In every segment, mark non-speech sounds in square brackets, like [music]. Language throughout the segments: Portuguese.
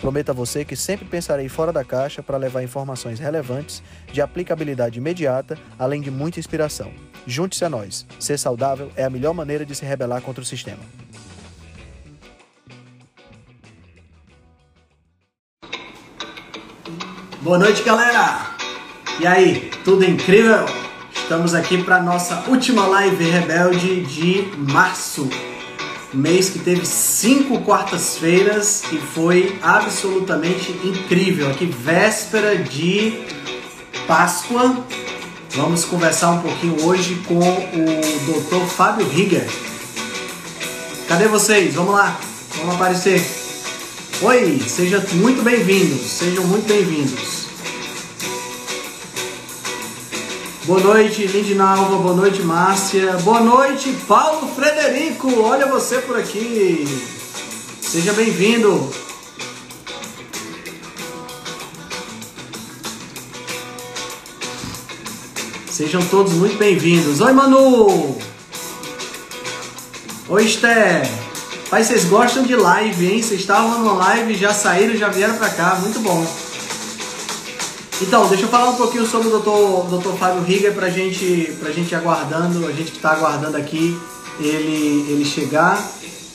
Prometo a você que sempre pensarei fora da caixa para levar informações relevantes, de aplicabilidade imediata, além de muita inspiração. Junte-se a nós. Ser saudável é a melhor maneira de se rebelar contra o sistema. Boa noite, galera! E aí, tudo incrível? Estamos aqui para nossa última live rebelde de março. Mês que teve cinco quartas-feiras e foi absolutamente incrível. Aqui, véspera de Páscoa. Vamos conversar um pouquinho hoje com o Dr. Fábio Rigger. Cadê vocês? Vamos lá, vamos aparecer. Oi, sejam muito bem-vindos, sejam muito bem-vindos. Boa noite, Lindinalva. Boa noite, Márcia. Boa noite, Paulo Frederico. Olha você por aqui. Seja bem-vindo. Sejam todos muito bem-vindos. Oi, Manu. Oi, Esther. Pai, vocês gostam de live, hein? Vocês estavam numa live, já saíram, já vieram pra cá. Muito bom. Então, deixa eu falar um pouquinho sobre o Dr. Dr. Fábio Riga pra gente, pra gente aguardando, a gente que está aguardando aqui ele, ele chegar.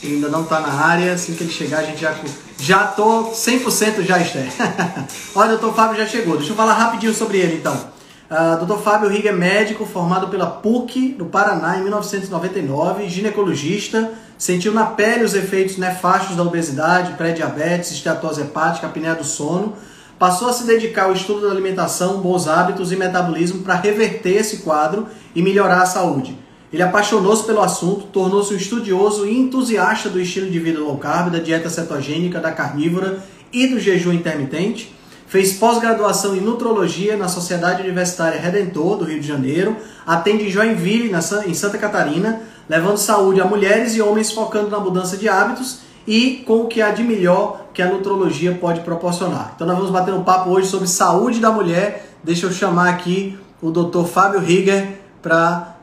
Ele ainda não está na área, assim que ele chegar a gente já já tô 100% já Esther. [laughs] Olha, o Dr. Fábio já chegou. Deixa eu falar rapidinho sobre ele então. Uh, Dr. Fábio Riga é médico formado pela PUC no Paraná em 1999, ginecologista, sentiu na pele os efeitos nefastos da obesidade, pré-diabetes, esteatose hepática, apneia do sono passou a se dedicar ao estudo da alimentação, bons hábitos e metabolismo para reverter esse quadro e melhorar a saúde. Ele apaixonou-se pelo assunto, tornou-se um estudioso e entusiasta do estilo de vida low carb, da dieta cetogênica, da carnívora e do jejum intermitente. Fez pós-graduação em nutrologia na Sociedade Universitária Redentor do Rio de Janeiro, atende em Joinville, em Santa Catarina, levando saúde a mulheres e homens focando na mudança de hábitos e com o que há de melhor que a nutrologia pode proporcionar. Então nós vamos bater um papo hoje sobre saúde da mulher. Deixa eu chamar aqui o Dr. Fábio Rieger para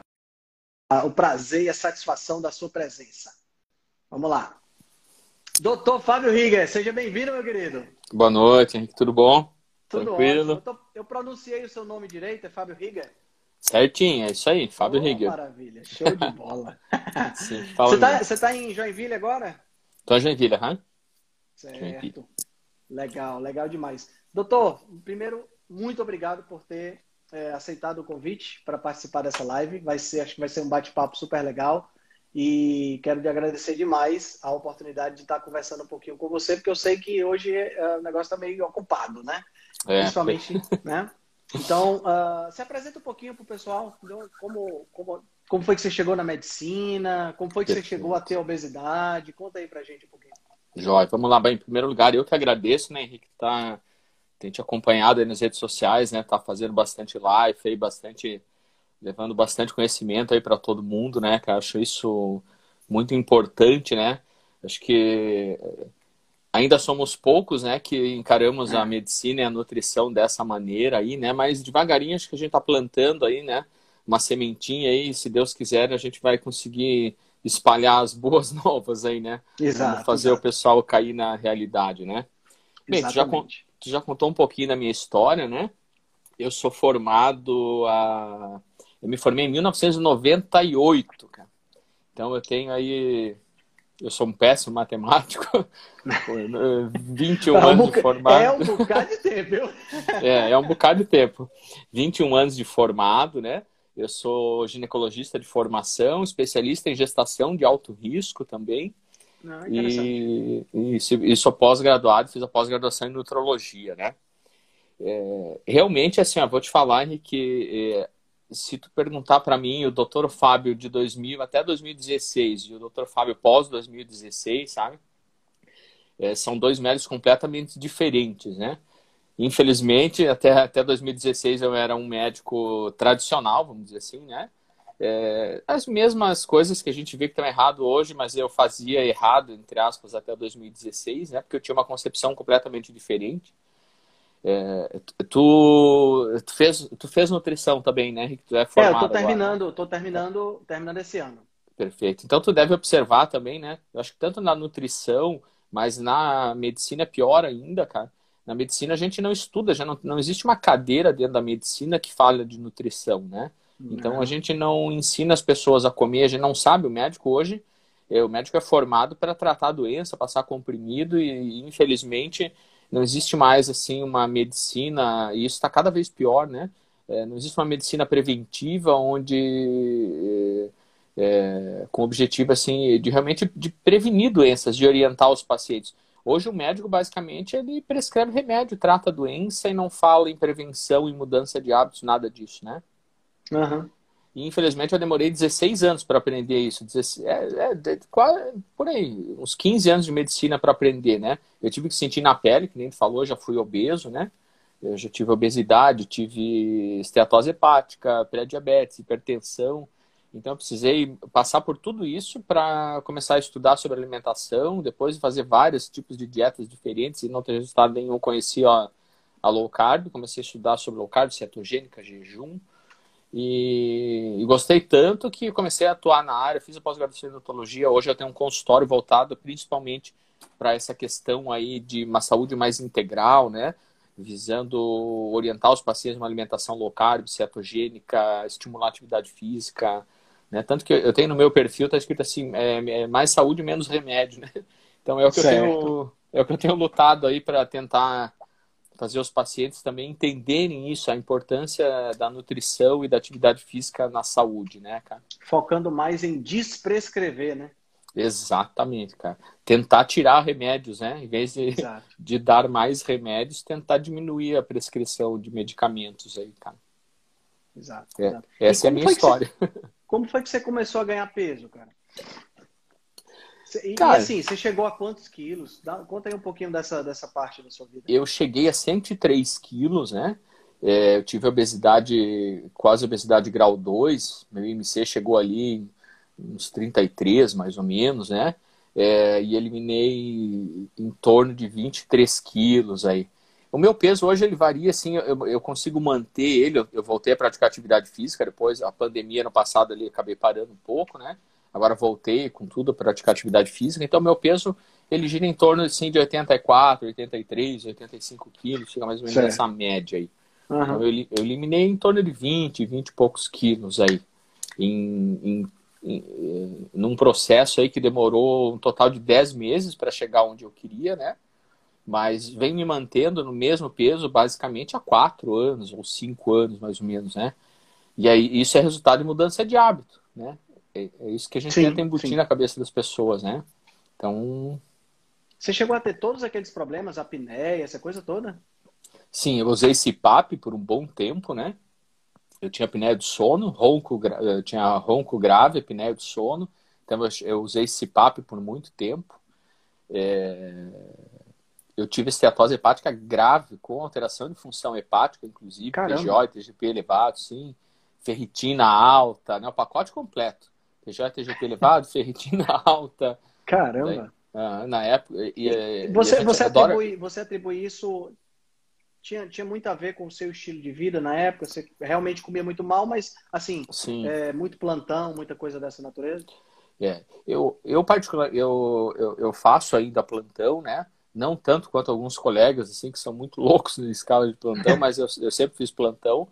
o prazer e a satisfação da sua presença. Vamos lá. Doutor Fábio Rieger, seja bem-vindo, meu querido. Boa noite, Henrique. Tudo bom? Tudo Tranquilo? Eu, tô, eu, pronunciei o seu nome direito, é Fábio Rieger? Certinho, é isso aí, Fábio oh, Rieger. Maravilha, show de bola. [laughs] Sim, você, está tá em Joinville agora? Tô em Joinville, aham. Certo. Legal, legal demais. Doutor, primeiro, muito obrigado por ter é, aceitado o convite para participar dessa live. Vai ser, acho que vai ser um bate-papo super legal. E quero te agradecer demais a oportunidade de estar conversando um pouquinho com você, porque eu sei que hoje é, o negócio está meio ocupado, né? É. Principalmente, né? Então, uh, se apresenta um pouquinho para o pessoal, como, como, como foi que você chegou na medicina, como foi que você chegou a ter obesidade, conta aí para gente um pouquinho. Jóia, vamos lá. Bem, em primeiro lugar, eu que agradeço, né, Henrique, tá, tem te acompanhado aí nas redes sociais, né, tá fazendo bastante live aí, bastante, levando bastante conhecimento aí para todo mundo, né, que acho isso muito importante, né, acho que ainda somos poucos, né, que encaramos a medicina e a nutrição dessa maneira aí, né, mas devagarinho acho que a gente tá plantando aí, né, uma sementinha aí, se Deus quiser, a gente vai conseguir espalhar as boas [laughs] novas aí, né? Exato. fazer exato. o pessoal cair na realidade, né? Bem, tu já, tu já, contou um pouquinho da minha história, né? Eu sou formado a... Eu me formei em 1998, cara. Então eu tenho aí... Eu sou um péssimo matemático. [laughs] 21 é um anos de formado. É um bocado de tempo, viu? [laughs] é, é um bocado de tempo. 21 anos de formado, né? Eu sou ginecologista de formação, especialista em gestação de alto risco também. Ah, e, e, e sou pós-graduado, fiz a pós-graduação em nutrologia, né? É, realmente, assim, vou te falar, Henrique, é, se tu perguntar para mim, o doutor Fábio de 2000 até 2016 e o doutor Fábio pós 2016, sabe? É, são dois médicos completamente diferentes, né? Infelizmente, até, até 2016 eu era um médico tradicional, vamos dizer assim, né? É, as mesmas coisas que a gente vê que estão errado hoje, mas eu fazia errado, entre aspas, até 2016, né? Porque eu tinha uma concepção completamente diferente. É, tu, tu, fez, tu fez nutrição também, né, Henrique? Tu é formado. É, eu tô terminando, agora, né? tô terminando, terminando esse ano. Perfeito. Então tu deve observar também, né? Eu acho que tanto na nutrição, mas na medicina é pior ainda, cara. Na medicina a gente não estuda, já não, não existe uma cadeira dentro da medicina que fala de nutrição, né? Então a uhum. gente não ensina as pessoas a comer, a gente não sabe. O médico hoje, é, o médico é formado para tratar a doença, passar comprimido e infelizmente não existe mais assim uma medicina e isso está cada vez pior, né? É, não existe uma medicina preventiva onde é, é, com o objetivo assim de realmente de prevenir doenças, de orientar os pacientes. Hoje o médico basicamente ele prescreve remédio, trata a doença e não fala em prevenção e mudança de hábitos, nada disso, né? Uhum. E infelizmente eu demorei 16 anos para aprender isso. 16, é, é, quase, por aí, uns 15 anos de medicina para aprender, né? Eu tive que sentir na pele, que nem tu falou, já fui obeso, né? Eu já tive obesidade, tive esteatose hepática, pré-diabetes, hipertensão. Então eu precisei passar por tudo isso para começar a estudar sobre alimentação, depois fazer vários tipos de dietas diferentes e não ter resultado nenhum. Conheci a, a low carb, comecei a estudar sobre low carb, cetogênica, jejum. E, e, gostei tanto que comecei a atuar na área, fiz a pós-graduação em odontologia. Hoje eu tenho um consultório voltado principalmente para essa questão aí de uma saúde mais integral, né? Visando orientar os pacientes uma alimentação low carb, cetogênica, estimular a atividade física, né? Tanto que eu tenho no meu perfil, está escrito assim, é, é, mais saúde, menos remédio, né? [laughs] Então é o que certo. eu tenho, é o que eu tenho lutado aí para tentar fazer os pacientes também entenderem isso, a importância da nutrição e da atividade física na saúde, né, cara? Focando mais em desprescrever, né? Exatamente, cara. Tentar tirar remédios, né? Em vez de, de dar mais remédios, tentar diminuir a prescrição de medicamentos aí, cara. Exato. É. Essa é a minha história. Você, [laughs] como foi que você começou a ganhar peso, cara? E, Cara, e assim, você chegou a quantos quilos? Dá, conta aí um pouquinho dessa, dessa parte da sua vida. Eu cheguei a 103 quilos, né? É, eu tive obesidade, quase obesidade grau 2. Meu IMC chegou ali uns 33, mais ou menos, né? É, e eliminei em torno de 23 quilos aí. O meu peso hoje ele varia assim, eu, eu consigo manter ele. Eu, eu, voltei a praticar atividade física depois, a pandemia no passado ali acabei parando um pouco, né? Agora voltei com tudo a praticar atividade física, então meu peso ele gira em torno assim, de 84, 83, 85 quilos, chega mais ou menos certo. nessa média aí. Uhum. Então, eu, eu, eliminei em torno de 20, 20 e poucos quilos aí. Em, em, em, num processo aí que demorou um total de 10 meses para chegar onde eu queria, né? Mas vem me mantendo no mesmo peso basicamente há 4 anos ou 5 anos mais ou menos, né? E aí isso é resultado de mudança de hábito, né? É, é isso que a gente sim, tenta embutir sim. na cabeça das pessoas, né? Então. Você chegou a ter todos aqueles problemas, apneia, essa coisa toda? Sim, eu usei CPAP por um bom tempo, né? Eu tinha apneia do sono, ronco, eu tinha ronco grave, apneia do sono. Então eu usei CPAP por muito tempo. É... Eu tive esteatose hepática grave, com alteração de função hepática, inclusive, PGO e TGP elevado, sim. Ferritina alta, né? O pacote completo. TJ, TGP elevado, [laughs] ferritina alta. Caramba! Daí, na época. E, e você, você, adora... atribui, você atribui isso. Tinha, tinha muito a ver com o seu estilo de vida na época? Você realmente comia muito mal, mas, assim, é, muito plantão, muita coisa dessa natureza? É, eu, eu particular, eu, eu, eu faço ainda plantão, né? Não tanto quanto alguns colegas, assim, que são muito [laughs] loucos na escala de plantão, mas eu, eu sempre fiz plantão.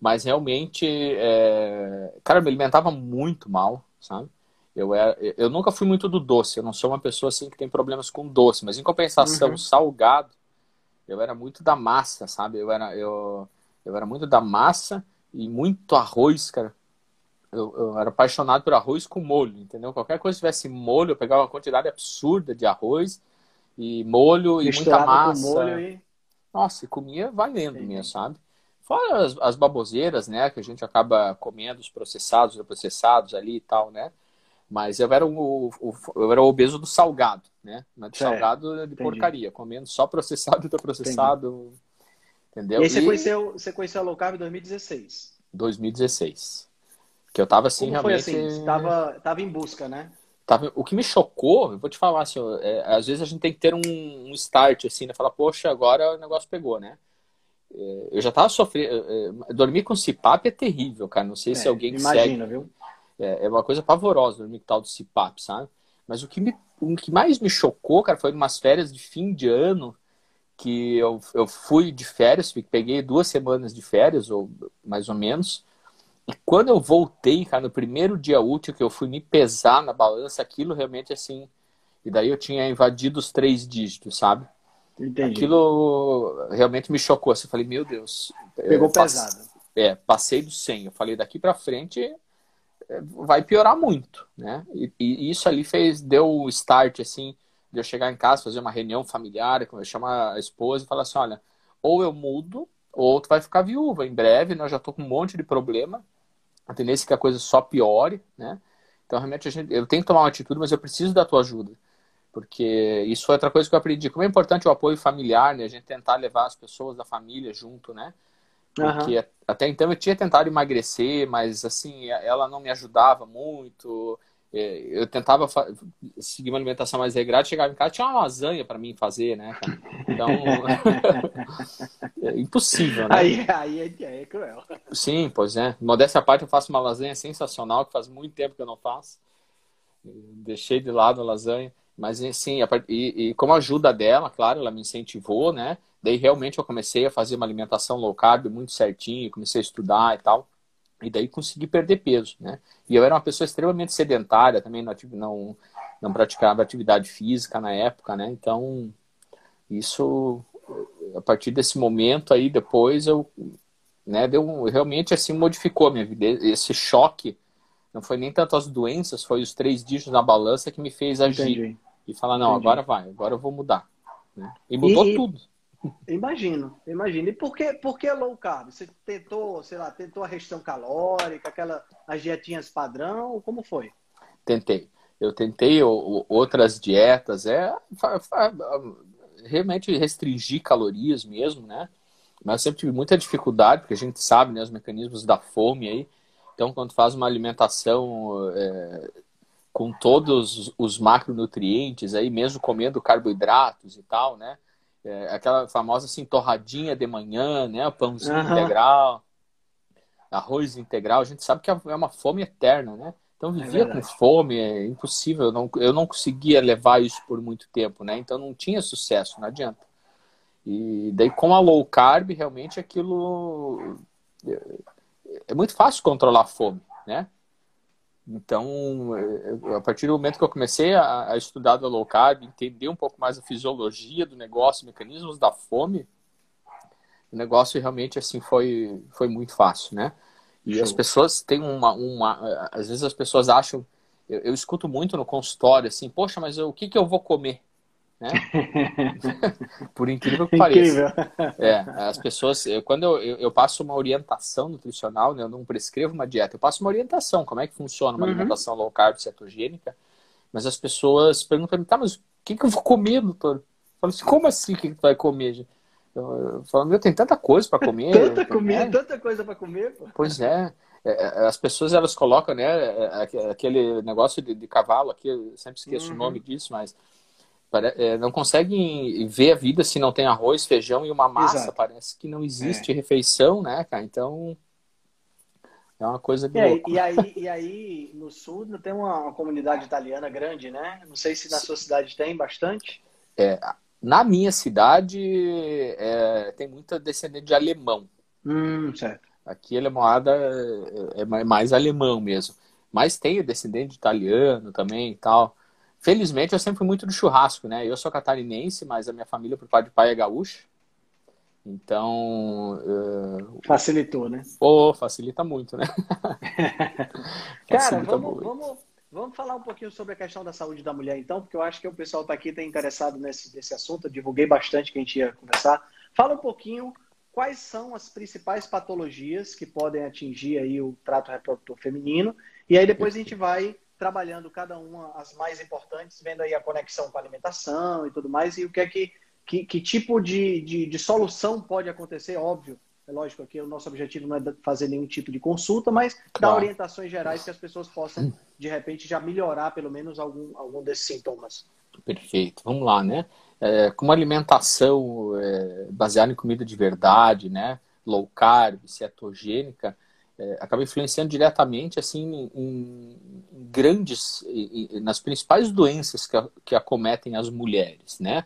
Mas realmente, é... cara, eu me alimentava muito mal, sabe? Eu, era, eu nunca fui muito do doce, eu não sou uma pessoa assim que tem problemas com doce, mas em compensação, uhum. salgado, eu era muito da massa, sabe? Eu era, eu, eu era muito da massa e muito arroz, cara. Eu, eu era apaixonado por arroz com molho, entendeu? Qualquer coisa que tivesse molho, eu pegava uma quantidade absurda de arroz e molho e muita massa. e... Nossa, e comia valendo Sim. mesmo, sabe? Fora as, as, baboseiras, né? Que a gente acaba comendo, os processados, os processados ali e tal, né? Mas eu era o, o eu era o obeso do salgado, né? Mas do é, salgado de entendi. porcaria, comendo só processado e [laughs] processado. Entendi. Entendeu? E aí você, e... Conheceu, você conheceu a low carb em 2016? 2016. Que eu tava assim, Como realmente. Foi assim? Você tava, tava em busca, né? Tava, o que me chocou, eu vou te falar assim, é, às vezes a gente tem que ter um, um start, assim, né? Falar, poxa, agora o negócio pegou, né? É, eu já tava sofrendo. É, é, dormir com CPAP é terrível, cara. Não sei se alguém que imagina, segue. viu? É, é, uma coisa pavorosa dormir com tal do CPAP, sabe? Mas o que, me, o que mais me chocou, cara, foi umas férias de fim de ano que eu, eu fui de férias, peguei duas semanas de férias, ou mais ou menos. E quando eu voltei, cara, no primeiro dia útil que eu fui me pesar na balança, aquilo realmente assim. E daí eu tinha invadido os três dígitos, sabe? Entendi. Aquilo realmente me chocou. Assim, eu falei, meu Deus. Pegou pesado. É, passei do 100. Eu falei, daqui para frente é, vai piorar muito, né? E, e, isso ali fez, deu o start, assim, de eu chegar em casa, fazer uma reunião familiar, eu chamar a esposa e falar assim, olha, ou eu mudo, ou tu vai ficar viúva em breve, né? Eu já tô com um monte de problema, a tendência é que a coisa só piore, né? Então, realmente, a gente, eu tenho que tomar uma atitude, mas eu preciso da tua ajuda. Porque isso foi outra coisa que eu aprendi. Como é importante o apoio familiar, né? A gente tentar levar as pessoas da família junto, né? Porque uhum. até então eu tinha tentado emagrecer, mas assim, ela não me ajudava muito. É, eu tentava seguir uma alimentação mais regrada, chegava em casa, tinha uma lasanha para mim fazer, né? Então, [laughs] é impossível, né? Aí, aí é, é, cruel. Sim, pois é. Modéstia à parte, eu faço uma lasanha sensacional, que faz muito tempo que eu não faço. Deixei de lado a lasanha. Mas, sim, e, e como ajuda dela, claro, ela me incentivou, né? Daí, realmente, eu comecei a fazer uma alimentação low carb muito certinho, comecei a estudar e tal. E daí consegui perder peso, né? E eu era uma pessoa extremamente sedentária, também não, não, não praticava atividade física na época, né? Então, isso, a partir desse momento aí, depois eu, né, deu, realmente assim, modificou a minha vida. Esse choque, não foi nem tanto as doenças, foi os três dígitos na balança que me fez agir. Entendi. E falar, não, Entendi. agora vai, agora eu vou mudar. Né? E mudou e, tudo. Imagino, imagino. E por que, por que low carb? Você tentou, sei lá, tentou a restrição calórica, aquela as dietinhas padrão, como foi? Tentei. Eu tentei outras dietas, é realmente restringir calorias mesmo, né? Mas eu sempre tive muita dificuldade, porque a gente sabe né, os mecanismos da fome aí. Então, quando faz uma alimentação é, com todos os macronutrientes aí, mesmo comendo carboidratos e tal, né? É, aquela famosa assim, torradinha de manhã, né? O pãozinho uhum. integral, arroz integral. A gente sabe que é uma fome eterna, né? Então é vivia é com fome, é impossível. Eu não, eu não conseguia levar isso por muito tempo, né? Então não tinha sucesso, não adianta. E daí com a low carb, realmente aquilo é, é muito fácil controlar a fome, né? Então, a partir do momento que eu comecei a, a estudar do low carb, entender um pouco mais a fisiologia do negócio, mecanismos da fome, o negócio realmente assim foi, foi muito fácil, né? E Show. as pessoas têm uma, uma. Às vezes as pessoas acham. Eu, eu escuto muito no consultório assim, poxa, mas eu, o que, que eu vou comer? Né? [laughs] Por incrível que pareça. É, as pessoas, eu, quando eu, eu, eu, passo uma orientação nutricional, né, eu não prescrevo uma dieta, eu passo uma orientação, como é que funciona uma uhum. alimentação low carb cetogênica, mas as pessoas perguntam tá, mas o que, que eu vou comer, doutor? Eu falo assim, como assim, o que, que tu vai comer? Eu, eu falo, meu, tem tanta coisa para comer. [laughs] tanta comida, tanta coisa para comer, pô. Pois é. é. é as pessoas elas colocam né é, aquele negócio de, de cavalo aqui eu sempre esqueço uhum. o nome disso mas não conseguem ver a vida se não tem arroz, feijão e uma massa. Exato. Parece que não existe é. refeição, né, cara? Então é uma coisa de é, e, aí, e aí, no sul tem uma, comunidade italiana grande, né? Não sei se na sua cidade tem bastante. É, na minha cidade é, tem muita descendente de alemão. Hum, certo. Aqui a moada é, é mais alemão mesmo. Mas tem descendente italiano também e tal. Felizmente, eu sempre fui muito do churrasco, né? Eu sou catarinense, mas a minha família, por parte de pai, é gaúcha. Então. Uh... Facilitou, né? Pô, facilita muito, né? [laughs] Cara, vamos, vamos, vamos falar um pouquinho sobre a questão da saúde da mulher, então, porque eu acho que o pessoal está aqui tá interessado nesse, nesse assunto. Eu divulguei bastante que a gente ia conversar. Fala um pouquinho quais são as principais patologias que podem atingir aí o trato reprodutor feminino. E aí depois a gente vai trabalhando cada uma as mais importantes, vendo aí a conexão com a alimentação e tudo mais, e o que é que que, que tipo de, de, de, solução pode acontecer? Óbvio, é lógico que o nosso objetivo não é fazer nenhum tipo de consulta, mas claro. dar orientações gerais que as pessoas possam, de repente, já melhorar pelo menos algum, algum desses sintomas. Perfeito. Vamos lá, né? É, com uma alimentação é, baseada em comida de verdade, né? Low carb, cetogênica, é, acaba influenciando diretamente assim em, em grandes, em, nas principais doenças que, que acometem as mulheres, né?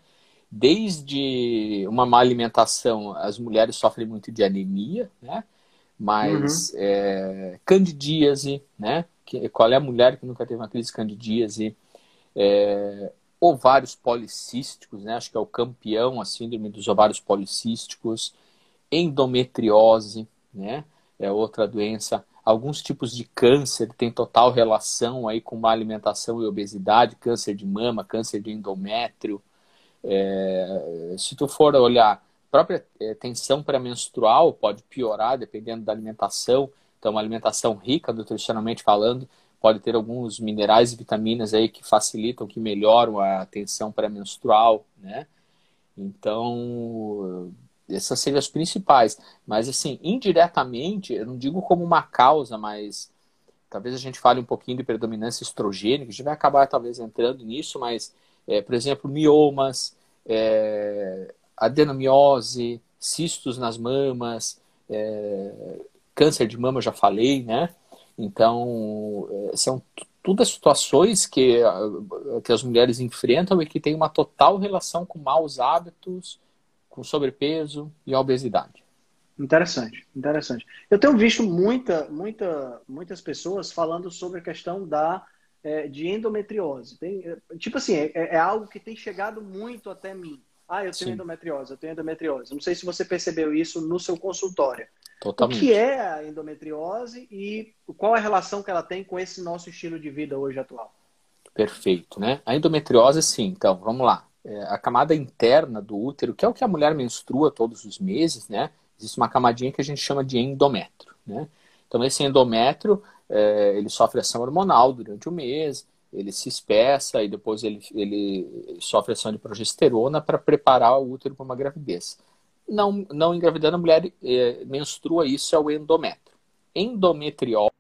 Desde uma má alimentação, as mulheres sofrem muito de anemia, né? Mas uhum. é, candidíase, né? Que, qual é a mulher que nunca teve uma crise de candidíase? É, ovários policísticos, né? Acho que é o campeão, a síndrome dos ovários policísticos, endometriose, né? É outra doença. Alguns tipos de câncer têm total relação aí com má alimentação e obesidade, câncer de mama, câncer de endométrio. É, se tu for olhar, própria é, tensão pré-menstrual pode piorar dependendo da alimentação. Então, uma alimentação rica, nutricionalmente falando, pode ter alguns minerais e vitaminas aí que facilitam, que melhoram a tensão pré-menstrual, né? Então, essas seriam as principais. Mas, assim, indiretamente, eu não digo como uma causa, mas talvez a gente fale um pouquinho de predominância estrogênica, a gente vai acabar talvez entrando nisso, mas, é, por exemplo, miomas, é, adenomiose, cistos nas mamas, é, câncer de mama, já falei, né? Então, é, são todas situações que, que as mulheres enfrentam e que têm uma total relação com maus hábitos, com sobrepeso e obesidade. Interessante, interessante. Eu tenho visto muita, muita, muitas pessoas falando sobre a questão da, é, de endometriose. Tem, é, tipo assim, é, é, algo que tem chegado muito até mim. Ah, eu tenho Sim. endometriose, eu tenho endometriose. Não sei se você percebeu isso no seu consultório. Totalmente. O que é a endometriose e qual a relação que ela tem com esse nosso estilo de vida hoje atual? Perfeito, né? A endometriose, sim. Então, vamos lá. É, a camada interna do útero, que é o que a mulher menstrua todos os meses, né? Existe uma camadinha que a gente chama de endométrio, né? Então, esse endométrio, é, ele sofre ação hormonal durante o mês, ele se espessa e depois ele, ele sofre ação de progesterona para preparar o útero para uma gravidez não, não engravidando, a mulher é, menstrua, isso é o endométrio. Endometriose.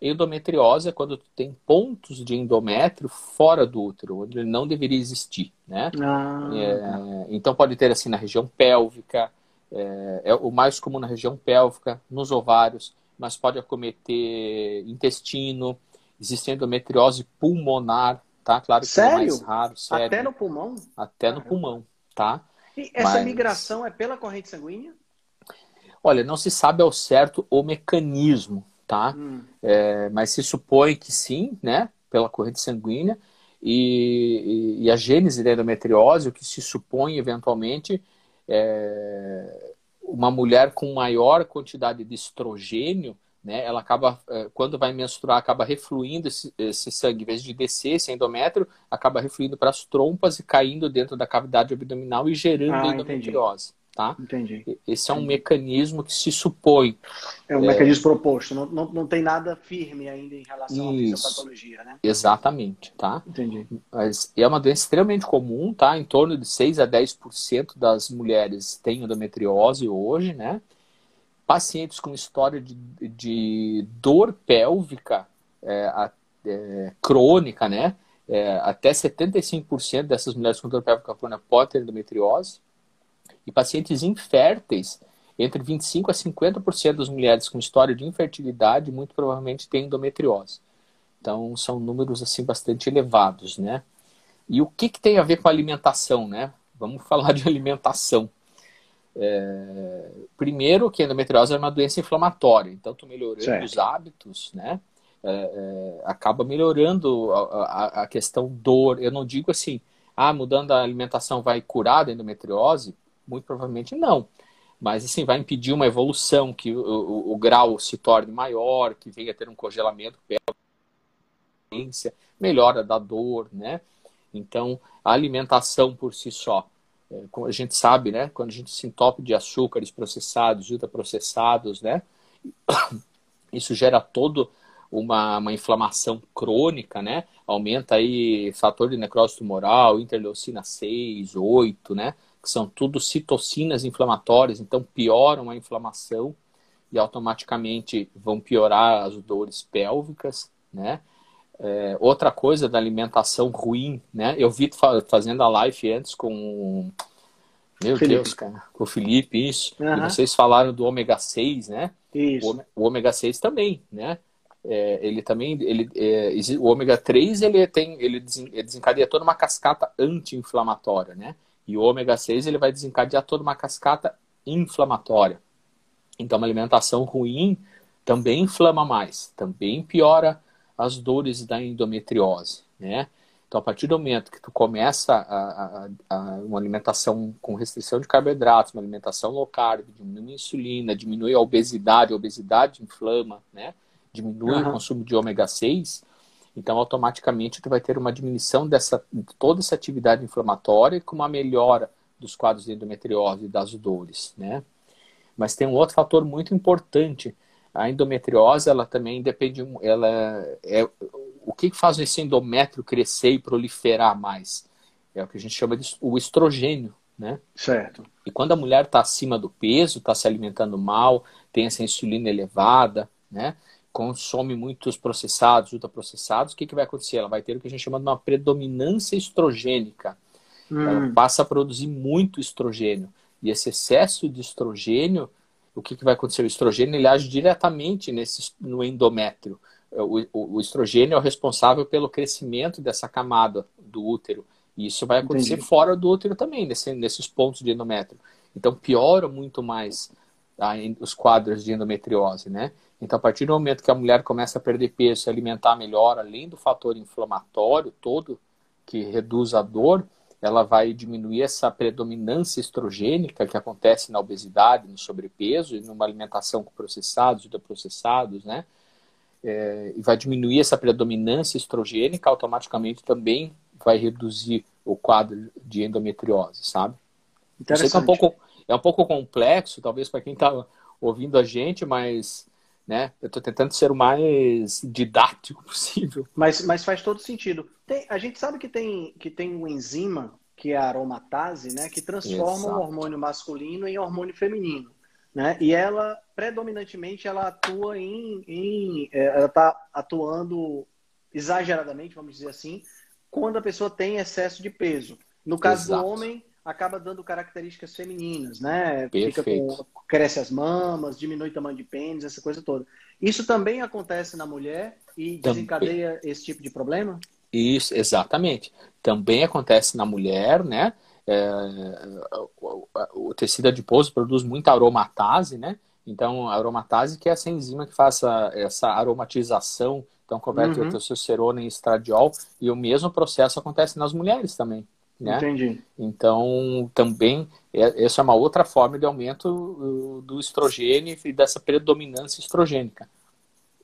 Endometriose é quando tu tem pontos de endométrio fora do útero, onde ele não deveria existir, né? Ah. É, então pode ter assim na região pélvica, é, é, o mais comum na região pélvica, nos ovários, mas pode acometer intestino, existe endometriose pulmonar, tá? Claro que sério? é mais raro, sério. Até no pulmão? Até no pulmão tá? E essa Mas... migração é pela corrente sanguínea? Olha, não se sabe ao certo o mecanismo, tá? Hum. É, mas se supõe que sim, né? Pela corrente sanguínea. E, e, e, a gênese da endometriose, o que se supõe eventualmente é uma mulher com maior quantidade de estrogênio né, ela acaba, eh, quando vai menstruar, acaba refluindo esse, esse sangue, em vez de descer esse endométrio, acaba refluindo para as trompas e caindo dentro da cavidade abdominal e gerando ah, endometriose. Entendi. Tá? Entendi. Esse é um mecanismo que se supõe. É um é... mecanismo proposto, não, não, não tem nada firme ainda em relação Isso. à patologia, né? Exatamente, tá? Entendi. Mas é uma doença extremamente comum, tá? Em torno de 6 a 10% das mulheres têm endometriose hoje, né? pacientes com história de, de dor pélvica é, é, crônica, né? É, até 75% dessas mulheres com dor pélvica crônica podem ter endometriose. E pacientes inférteis, entre 25% a 50% das mulheres com história de infertilidade, muito provavelmente têm endometriose. Então, são números assim bastante elevados, né? E o que, que tem a ver com a alimentação, né? Vamos [laughs] falar de alimentação. É, primeiro, que a endometriose é uma doença inflamatória, então tu melhorando certo. os hábitos, né? É, é, acaba melhorando a, a, a, questão dor. Eu não digo assim, ah, mudando a alimentação vai curar a endometriose? Muito provavelmente não. Mas assim, vai impedir uma evolução, que o, o, o grau se torne maior, que venha a ter um congelamento melhora da dor, né? Então, a alimentação por si só é, como a gente sabe, né? Quando a gente se entope de açúcares processados, ultraprocessados, né? [coughs] Isso gera todo uma, uma inflamação crônica, né? aumenta aí fator de necrose tumoral, interleucina 6, 8, né? Que são tudo citocinas inflamatórias, então pioram a inflamação e automaticamente vão piorar as dores pélvicas, né? É, outra coisa da alimentação ruim, né? Eu vi fazendo a live antes com meu Felipe. Deus, cara, com o Felipe, isso. Uhum. E vocês falaram do ômega 6, né? Isso. O ômega 6 também, né? É, ele também, ele, é, o ômega 3 ele tem, ele desencadeia toda uma cascata anti-inflamatória, né? E o ômega 6 ele vai desencadear toda uma cascata inflamatória. Então, uma alimentação ruim também inflama mais, também piora as dores da endometriose, né? Então, a partir do momento que tu começa a, a, a uma alimentação com restrição de carboidratos, uma alimentação low carb, diminui a insulina, diminui a obesidade, a obesidade inflama, né? Diminui uhum. o consumo de ômega 6, então automaticamente tu vai ter uma diminuição dessa de toda essa atividade inflamatória com uma melhora dos quadros de endometriose e das dores, né? Mas tem um outro fator muito importante. A endometriose, ela também depende, ela é o que faz esse endométrio crescer e proliferar mais? É o que a gente chama de o estrogênio, né? Certo. E quando a mulher está acima do peso, está se alimentando mal, tem essa insulina elevada, né? Consome muitos processados, ultraprocessados, o que, que vai acontecer? Ela vai ter o que a gente chama de uma predominância estrogênica. Hum. Ela passa a produzir muito estrogênio. E esse excesso de estrogênio, o que, que vai acontecer? O estrogênio ele age diretamente nesse, no endométrio. O, o, o estrogênio é o responsável pelo crescimento dessa camada do útero. E isso vai acontecer Entendi. fora do útero também, nesse, nesses pontos de endométrio. Então piora muito mais tá, os quadros de endometriose, né? Então, a partir do momento que a mulher começa a perder peso, se alimentar melhor, além do fator inflamatório todo, que reduz a dor, ela vai diminuir essa predominância estrogênica que acontece na obesidade, no sobrepeso e numa alimentação com processados, ultraprocessados, né? É, e vai diminuir essa predominância estrogênica, automaticamente também vai reduzir o quadro de endometriose, sabe? Eu sei que é um pouco, é um pouco complexo, talvez para quem está ouvindo a gente, mas né? Eu estou tentando ser o mais didático [laughs] possível. Mas, mas faz todo sentido. Tem, a gente sabe que tem, que tem uma enzima, que é a aromatase, né? Que transforma Exato. o hormônio masculino em hormônio feminino. Né? E ela, predominantemente, ela atua em... em é, ela está atuando exageradamente, vamos dizer assim, quando a pessoa tem excesso de peso. No caso Exato. do homem, acaba dando características femininas, né? Com, cresce as mamas, diminui o tamanho de pênis, essa coisa toda. Isso também acontece na mulher e desencadeia também. esse tipo de problema? Isso, exatamente. Também acontece na mulher, né? É, o, tecido adiposo produz muita aromatase, né? Então, a aromatase que é essa enzima que faz essa, essa aromatização, então converte uhum. o testosterona em estradiol, e o mesmo processo acontece nas mulheres também. Né? Entendi. Então, também, é, essa é uma outra forma de aumento do estrogênio e dessa predominância estrogênica.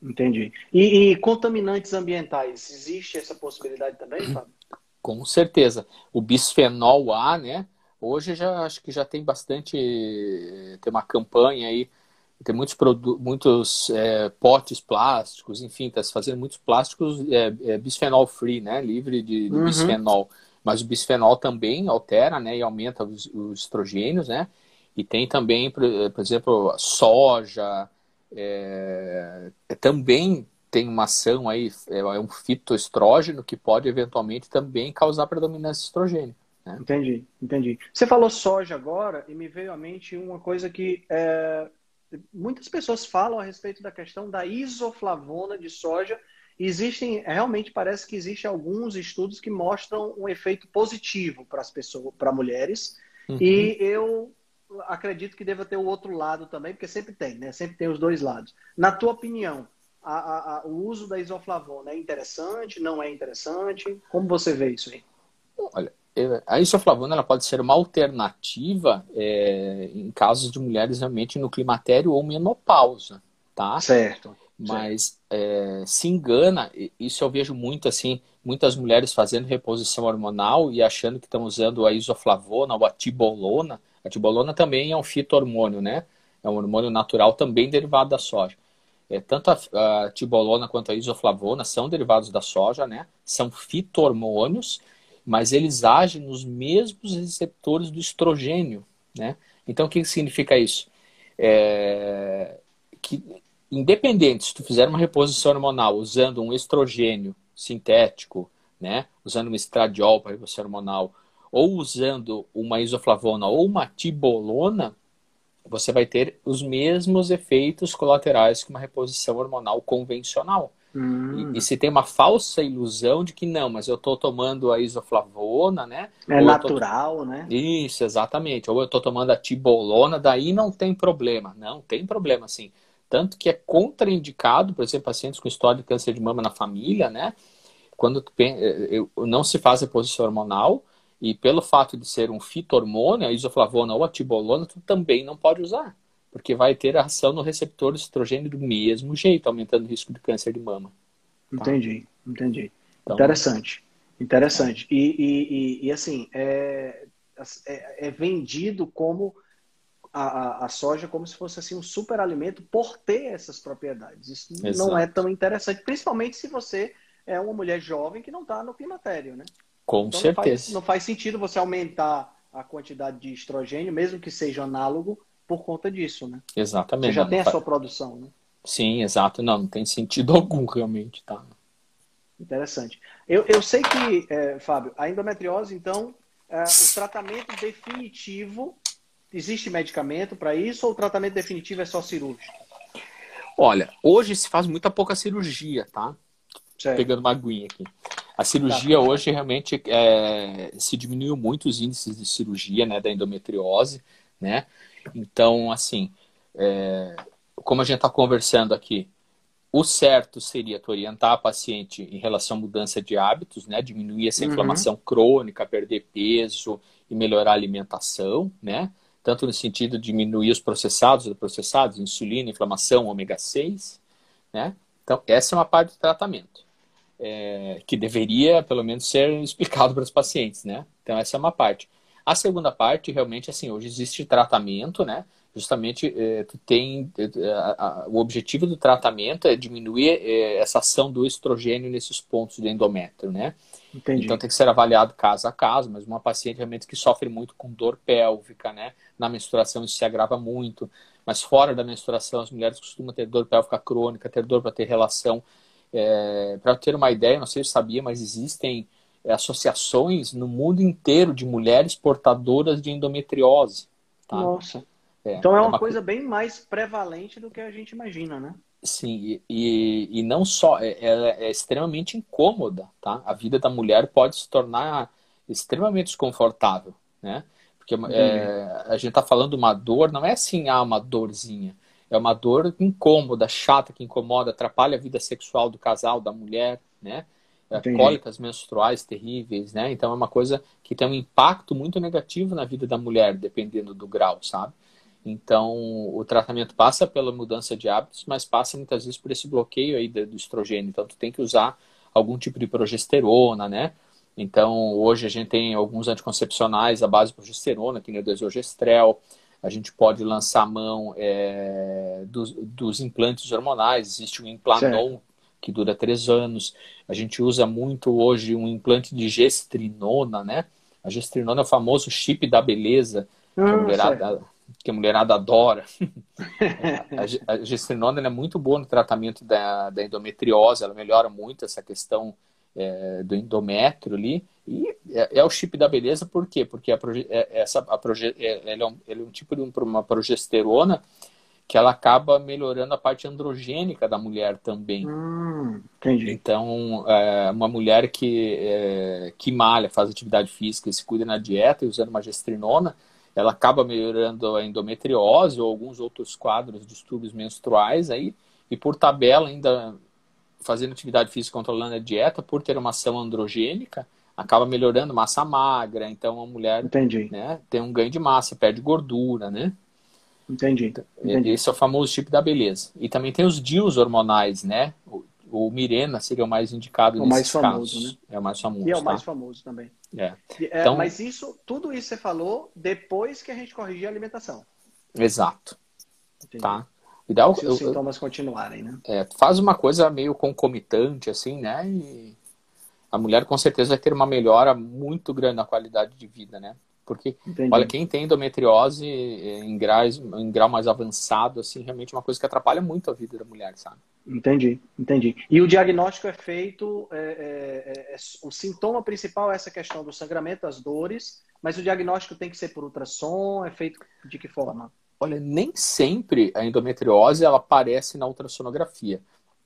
Entendi. E, e contaminantes ambientais, existe essa possibilidade também, Fábio? [clears throat] Com certeza. O bisfenol A, né? Hoje já acho que já tem bastante, tem uma campanha aí, tem muitos, muitos é, potes plásticos, enfim, está se fazendo muitos plásticos é, é, bisfenol free, né? Livre de, de uhum. bisfenol. Mas o bisfenol também altera, né, e aumenta os, os estrogênios, né? E tem também, por, por exemplo, soja, é, também tem uma ação aí, é, é um fitoestrógeno que pode eventualmente também causar predominância estrogênica. Né? Entendi, entendi. Você falou soja agora e me veio à mente uma coisa que é, muitas pessoas falam a respeito da questão da isoflavona de soja existem, realmente parece que existem alguns estudos que mostram um efeito positivo para as pessoas, para mulheres. Uhum. E eu acredito que deva ter o outro lado também, porque sempre tem, né? Sempre tem os dois lados. Na tua opinião, a, a, a, o uso da isoflavona é interessante? Não é interessante? Como você vê isso aí? Olha, a isoflavona ela pode ser uma alternativa é, em casos de mulheres realmente no climatério ou menopausa, tá? Certo mas é, se engana, isso eu vejo muito assim, muitas mulheres fazendo reposição hormonal e achando que estão usando a isoflavona ou a tibolona. A tibolona também é um fito-hormônio, né? É um hormônio natural também derivado da soja. é, tanto a, a, tibolona quanto a isoflavona são derivados da soja, né? São fito-hormônios, mas eles agem nos mesmos receptores do estrogênio, né? Então, o que significa isso? É, que, independente se tu fizer uma reposição hormonal usando um estrogênio sintético, né? Usando um estradiol para reposição hormonal, ou usando uma isoflavona ou uma tibolona, você vai ter os mesmos efeitos colaterais que uma reposição hormonal convencional. Hum. E, e, se tem uma falsa ilusão de que não, mas eu estou tomando a isoflavona, né? É Ou natural, tô... né? Isso, exatamente. Ou eu estou tomando a tibolona, daí não tem problema. Não, tem problema sim. Tanto que é contraindicado, por exemplo, pacientes com história de câncer de mama na família, né? Quando eh, não se faz reposição hormonal, e pelo fato de ser um fito-hormônio, a isoflavona ou a tibolona, tu também não pode usar, porque vai ter ação no receptor do estrogênio do mesmo jeito, aumentando o risco de câncer de mama. Tá? Entendi, entendi. Então, interessante, interessante. E, e, e, e assim, é, é, é, vendido como a, a, a, soja como se fosse assim um superalimento por ter essas propriedades. Isso Exato. não é tão interessante, principalmente se você é uma mulher jovem que não está no climatério, né? Com então, certeza. Não faz, não faz sentido você aumentar a quantidade de estrogênio, mesmo que seja análogo, por conta disso, né? Exatamente. Você já tem a sua produção, né? Sim, exato. Não, não tem sentido [laughs] algum realmente, tá? Interessante. Eu, eu sei que, é, Fábio, a endometriose, então, é, o tratamento definitivo, existe medicamento para isso ou o tratamento definitivo é só cirúrgico? Olha, hoje se faz muita pouca cirurgia, tá? Certo. Pegando uma aguinha aqui. A cirurgia tá. hoje realmente é, se diminuiu muito os índices de cirurgia, né, da endometriose, né? Então, assim, é, como a gente está conversando aqui, o certo seria tu orientar a paciente em relação à mudança de hábitos, né? Diminuir essa uhum. inflamação uhum. crônica, perder peso e melhorar a alimentação, né? Tanto no sentido de diminuir os processados, processados, insulina, inflamação, ômega 6, né? Então, essa é uma parte do tratamento é, que deveria, pelo menos, ser [laughs] explicado para os pacientes, né? Então, essa é uma parte. A segunda parte, realmente, assim, hoje existe tratamento, né? Justamente, é, tem, é, a, a, o objetivo do tratamento é diminuir é, essa ação do estrogênio nesses pontos do endométrio, né? Entendi. Então, tem que ser avaliado caso a caso, mas uma paciente realmente que sofre muito com dor pélvica, né? Na menstruação isso se agrava muito, mas fora da menstruação as mulheres costumam ter dor pélvica crônica, ter dor para ter relação é, Para ter uma ideia, não sei se sabia, mas existem é, associações no mundo inteiro de mulheres portadoras de endometriose. Tá? Nossa. É, então é, é uma, uma, coisa bem mais prevalente do que a gente imagina, né? Sim, e, e, não só, é, é, é, extremamente incômoda, tá? A vida da mulher pode se tornar extremamente desconfortável, né? Porque é, a gente está falando de uma dor, não é assim, ah, uma dorzinha. É uma dor incômoda, chata, que incomoda, atrapalha a vida sexual do casal, da mulher, né? É, cólicas menstruais terríveis, né? Então é uma coisa que tem um impacto muito negativo na vida da mulher, dependendo do grau, sabe? Então o tratamento passa pela mudança de hábitos, mas passa muitas vezes por esse bloqueio aí do estrogênio. Então tu tem que usar algum tipo de progesterona, né? Então hoje a gente tem alguns anticoncepcionais à base de progesterona, que nem o desogestrel, a gente pode lançar mão é, dos, dos, implantes hormonais. Existe o Implanon, certo. que dura três anos. A gente usa muito hoje um implante de gestrinona, né? A gestrinona é o famoso chip da beleza, que, a, ah, mulherada, que a mulherada adora. [laughs] a, a gestrinona é muito boa no tratamento da, da endometriose, ela melhora muito essa questão é, do endométrio ali. E é, é, o chip da beleza, por quê? Porque a proge, é, essa, a proge, é, ele, é um, ele é um tipo de uma progesterona que ela acaba melhorando a parte androgênica da mulher também. Hum, entendi. Então, é, uma mulher que, que malha, faz atividade física e se cuida na dieta, usando uma gestrinona, ela acaba melhorando a endometriose ou alguns outros quadros, distúrbios menstruais aí, e por tabela ainda fazendo atividade física controlando a dieta, por ter uma ação androgênica, acaba melhorando massa magra, então a mulher. Né, tem um ganho de massa, perde gordura, né? Entendi. Então, Entendi. Esse é o famoso tipo da beleza. E também tem os DIUs hormonais, né? O, o Mirena seria o mais indicado o mais famoso, casos. Né? É o mais famoso. E é o tá? mais famoso também. É. é. Então, mas isso, tudo isso você falou depois que a gente corrigir a alimentação. Exato. Entendi. Tá? Ideal, se os eu, sintomas continuarem, né? É, faz uma coisa meio concomitante, assim, né? E a mulher com certeza vai ter uma melhora muito grande na qualidade de vida, né? Porque, Entendi. olha, quem tem endometriose em, graus, em grau mais avançado, assim, realmente é uma coisa que atrapalha muito a vida da mulher, sabe? Entendi, entendi. E o diagnóstico é feito, é, é, é, o sintoma principal é essa questão do sangramento, as dores, mas o diagnóstico tem que ser por ultrassom, é feito de que forma? Olha, nem sempre a endometriose ela aparece na ultrassonografia.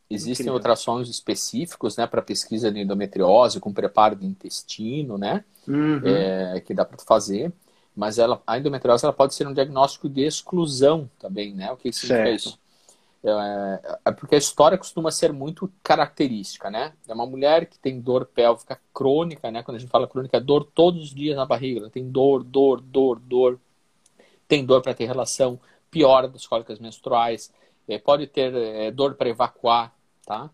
Existem Incrível. ultrassons específicos, né, para pesquisa de endometriose, com preparo do intestino, né, uhum. é, que dá para fazer. Mas ela, a endometriose ela pode ser um diagnóstico de exclusão também, né? O que significa certo. isso? É, é, porque a história costuma ser muito característica, né? É uma mulher que tem dor pélvica crônica, né? Quando a gente fala crônica, é dor todos os dias na barriga. Ela tem dor, dor, dor, dor. Tem dor para ter relação, piora das cólicas menstruais. É, pode ter é, dor para evacuar, tá?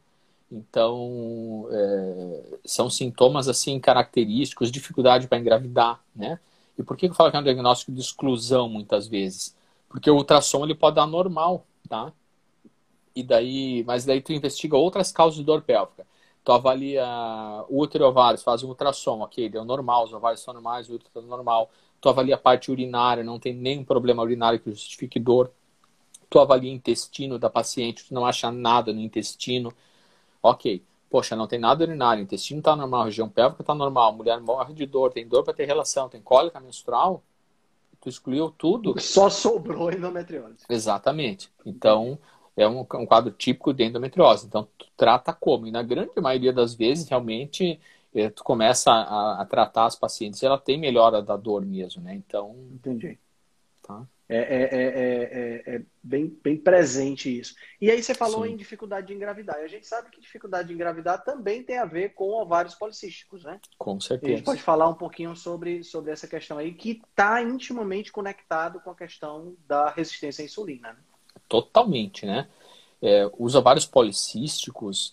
Então, é, são sintomas assim característicos, dificuldade para engravidar, né? E por que eu falo que é um diagnóstico de exclusão muitas vezes? Porque o ultrassom ele pode dar normal, tá? E daí, mas daí tu investiga outras causas de dor pélvica. Tu avalia útero e ovários, faz um ultrassom, ok, deu normal, os ovários estão normais, o útero está normal. Tu avalia a parte urinária, não tem nenhum problema urinário que justifique dor tu avalia o intestino da paciente, tu não acha nada no intestino, ok. Poxa, não tem nada urinário, o intestino está normal, a região pélvica está normal, a mulher morre de dor, tem dor para ter relação, tem cólica menstrual, tu excluiu tudo. Só sobrou endometriose. Exatamente. Então, é um, um, quadro típico de endometriose. Então, tu trata como? E na grande maioria das vezes, realmente, eh, tu começa a, a, tratar as pacientes e ela tem melhora da dor mesmo, né? Então... Entendi. Tá? É, é, é, é, bem, bem presente isso. E aí você falou Sim. em dificuldade de engravidar. E a gente sabe que dificuldade de engravidar também tem a ver com ovários policísticos, né? Com certeza. a gente pode falar um pouquinho sobre, sobre essa questão aí, que está intimamente conectado com a questão da resistência à insulina. Né? Totalmente, né? os ovários policísticos,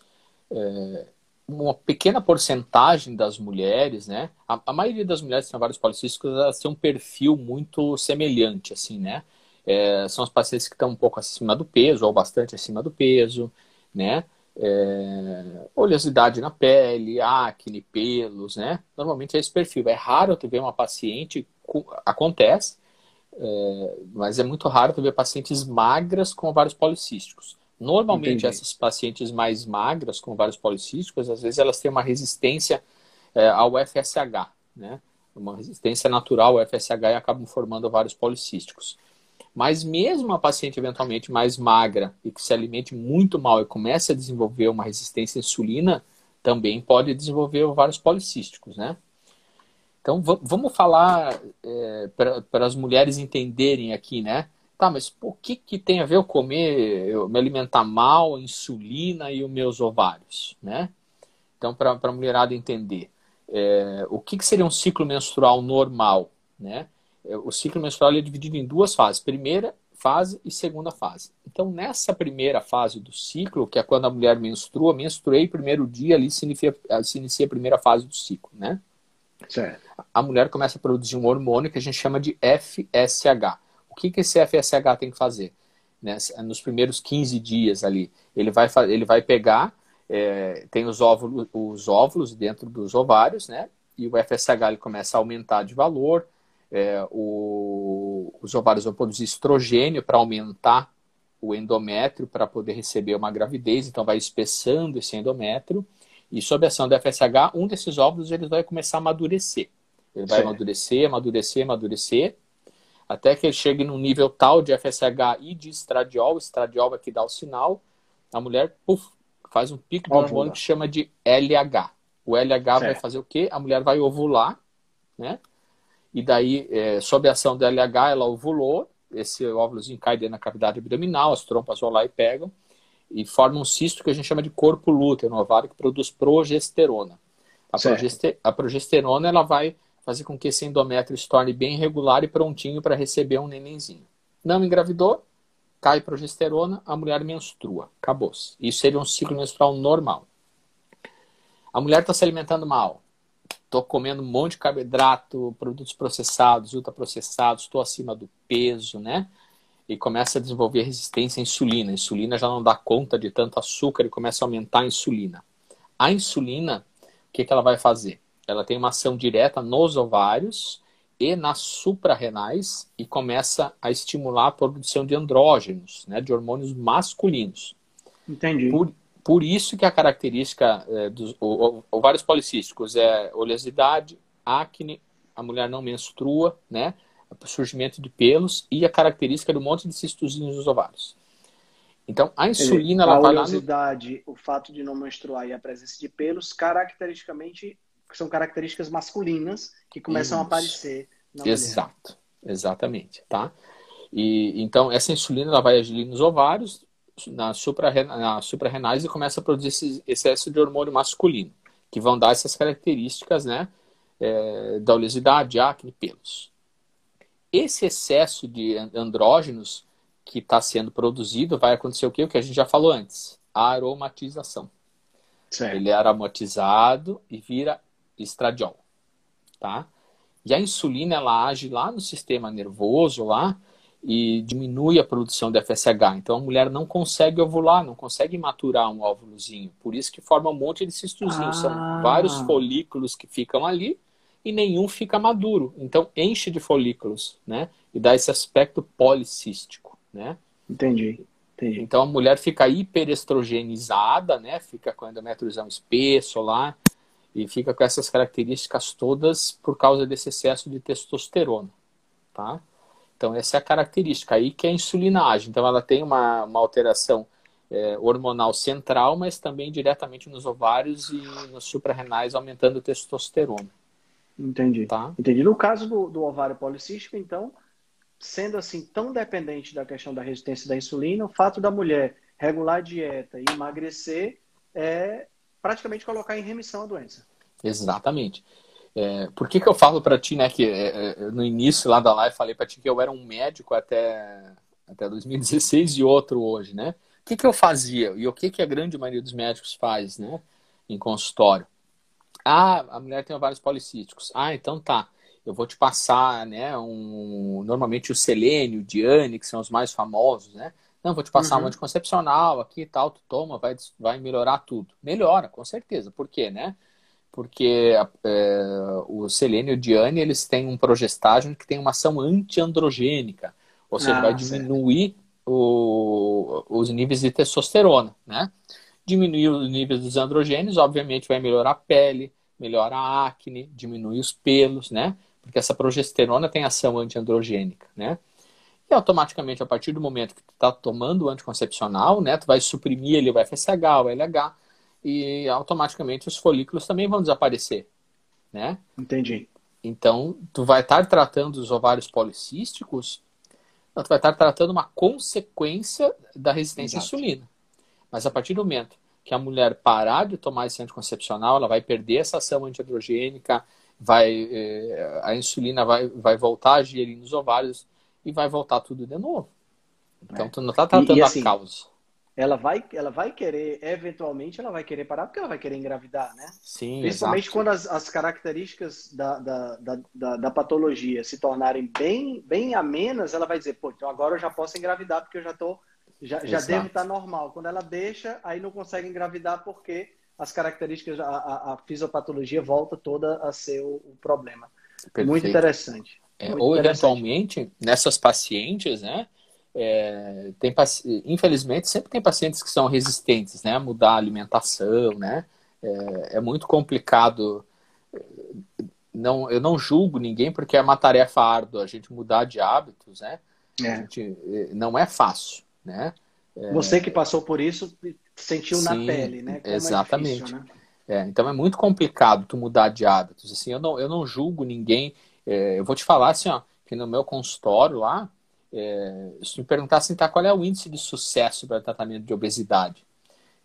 uma pequena porcentagem das mulheres, né? A, a maioria das mulheres que têm ovários policísticos, elas têm um perfil muito semelhante, assim, né? É, são as pacientes que estão um pouco acima do peso, ou bastante acima do peso, né? É, oleosidade na pele, acne, pelos, né? Normalmente é esse perfil. É raro tu ver uma paciente, acontece, é, mas é muito raro tu ver pacientes magras com ovários policísticos. Normalmente, Entendi. essas pacientes mais magras, com vários policísticos, às vezes elas têm uma resistência é, ao FSH, né? Uma resistência natural ao FSH e acabam formando vários policísticos. Mas mesmo a paciente eventualmente mais magra e que se alimente muito mal e comece a desenvolver uma resistência à insulina, também pode desenvolver vários policísticos, né? Então vamos falar é, para as mulheres entenderem aqui, né? Tá, mas o que, que tem a ver eu comer, eu me alimentar mal, insulina e os meus ovários, né? Então, para a mulherada entender, é, o que, que seria um ciclo menstrual normal, né? É, o ciclo menstrual é dividido em duas fases, primeira fase e segunda fase. Então, nessa primeira fase do ciclo, que é quando a mulher menstrua, menstruei primeiro dia, ali se inicia, se inicia a primeira fase do ciclo, né? Certo. A mulher começa a produzir um hormônio que a gente chama de FSH que, que esse FSH tem que fazer? Né? Nos primeiros 15 dias ali, ele vai, ele vai pegar, é, tem os óvulos, os óvulos dentro dos ovários, né? E o FSH ele começa a aumentar de valor, é, o, os ovários vão produzir estrogênio para aumentar o endométrio para poder receber uma gravidez, então vai espessando esse endométrio. E sob a ação do FSH, um desses óvulos ele vai começar a amadurecer. Ele vai Sim. amadurecer, amadurecer, amadurecer, até que ele chegue num nível tal de FSH e de estradiol, o estradiol é que dá o sinal, a mulher puff, faz um pico de hormônio que chama de LH. O LH certo. vai fazer o quê? A mulher vai ovular, né? E daí, é, sob a ação do LH, ela ovulou, esse óvulozinho cai dentro da cavidade abdominal, as trompas vão lá e pegam, e forma um cisto que a gente chama de corpo lúteo no ovário, que produz progesterona. A, progester a progesterona, ela vai fazer com que esse endométrio se torne bem regular e prontinho para receber um nenenzinho. Não engravidou, cai progesterona, a mulher menstrua. Acabou-se. Isso seria um ciclo menstrual normal. A mulher está se alimentando mal. Estou comendo um monte de carboidrato, produtos processados, ultraprocessados, estou acima do peso, né? E começa a desenvolver resistência à insulina. A insulina já não dá conta de tanto açúcar e começa a aumentar a insulina. A insulina, o que, que ela vai fazer? Ela tem uma ação direta nos ovários e nas suprarrenais e começa a estimular a produção de andrógenos, né, de hormônios masculinos. Entendi. Por, por isso que a característica é, dos ovários policísticos é oleosidade, acne, a mulher não menstrua, né, surgimento de pelos e a característica do monte de cistozinhos nos ovários. Então, a insulina, ela a vai oleosidade, no... o fato de não menstruar e a presença de pelos, caracteristicamente, são características masculinas que começam Isso. a aparecer na Exato, mulher. exatamente, tá? E, então, essa insulina ela vai agir nos ovários, na, suprarrenais supra e começa a produzir esse excesso de hormônio masculino, que vão dar essas características, né? É, da oleosidade, acne, pelos. Esse excesso de andrógenos que está sendo produzido vai acontecer o que? O que a gente já falou antes, a aromatização. Certo. Ele é aromatizado e vira estradiol, tá? E a insulina ela age lá no sistema nervoso lá e diminui a produção de FSH. Então a mulher não consegue ovular, não consegue maturar um óvulozinho. Por isso que forma um monte de cistozinhos. Ah. São vários folículos que ficam ali e nenhum fica maduro. Então enche de folículos, né? E dá esse aspecto policístico, né? Entendi. Entendi. Então a mulher fica hiperestrogenizada, né? Fica com endometriosão espesso lá e fica com essas características todas por causa desse excesso de testosterona, tá? Então essa é a característica aí que é a insulinagem. Então ela tem uma, uma alteração é, hormonal central, mas também diretamente nos ovários e nos suprarrenais, aumentando a testosterona. Entendi. Tá? Entendi. No caso do, do ovário policístico, então, sendo assim tão dependente da questão da resistência da insulina, o fato da mulher regular a dieta e emagrecer é praticamente colocar em remissão a doença. Exatamente. É, por que, que eu falo para ti, né, que é, é, no início lá da live falei para ti que eu era um médico até, até 2016 e outro hoje, né? O que, que eu fazia e o que, que a grande maioria dos médicos faz, né, em consultório? Ah, a mulher tem ovários policísticos. Ah, então tá. Eu vou te passar, né, um, normalmente o selênio, o diane, que são os mais famosos, né? Não, vou te passar uhum. um anticoncepcional aqui e tal, tu toma, vai, vai melhorar tudo. Melhora, com certeza. Por quê, né? Porque é, o selênio e o diane, eles têm um progestágeno que tem uma ação antiandrogênica. Ou seja, ah, vai diminuir o, os níveis de testosterona, né? Diminuir os níveis dos androgênios, obviamente, vai melhorar a pele, melhora a acne, diminui os pelos, né? Porque essa progesterona tem ação antiandrogênica, né? E automaticamente, a partir do momento que tu está tomando o anticoncepcional, né, tu vai suprimir ali o FSH, o LH, e automaticamente os folículos também vão desaparecer, né? Entendi. Então, tu vai estar tratando os ovários policísticos, tu vai estar tratando uma consequência da resistência Exato. à insulina. Mas a partir do momento que a mulher parar de tomar esse anticoncepcional, ela vai perder essa ação antiandrogênica, vai, eh, a insulina vai, vai voltar a agir ali nos ovários, e vai voltar tudo de novo. Então, é. tu não está tratando e, e assim, a causa. Ela vai, ela vai querer, eventualmente, ela vai querer parar porque ela vai querer engravidar, né? Sim, Principalmente exato. quando as, as características da, da, da, da, patologia se tornarem bem, bem amenas, ela vai dizer, pô, então agora eu já posso engravidar porque eu já tô, já, já devo estar normal. Quando ela deixa, aí não consegue engravidar porque as características, a, a, a fisiopatologia volta toda a ser o, o problema. Perfeito. Muito interessante. É, ou eventualmente, nessas pacientes, né? É, tem, infelizmente, sempre tem pacientes que são resistentes né, mudar a alimentação, né? É, é muito complicado. Não, eu não julgo ninguém porque é uma tarefa árdua a gente mudar de hábitos, né? É. Gente, é, não é fácil, né? É, Você que passou por isso sentiu sim, na pele, né? Como é exatamente. Difícil, né? então é muito complicado tu mudar de hábitos. Assim, eu não, eu não julgo ninguém é, eu vou te falar assim, ó, que no meu consultório lá, é, se me perguntar assim, tá, qual é o índice de sucesso para tratamento de obesidade?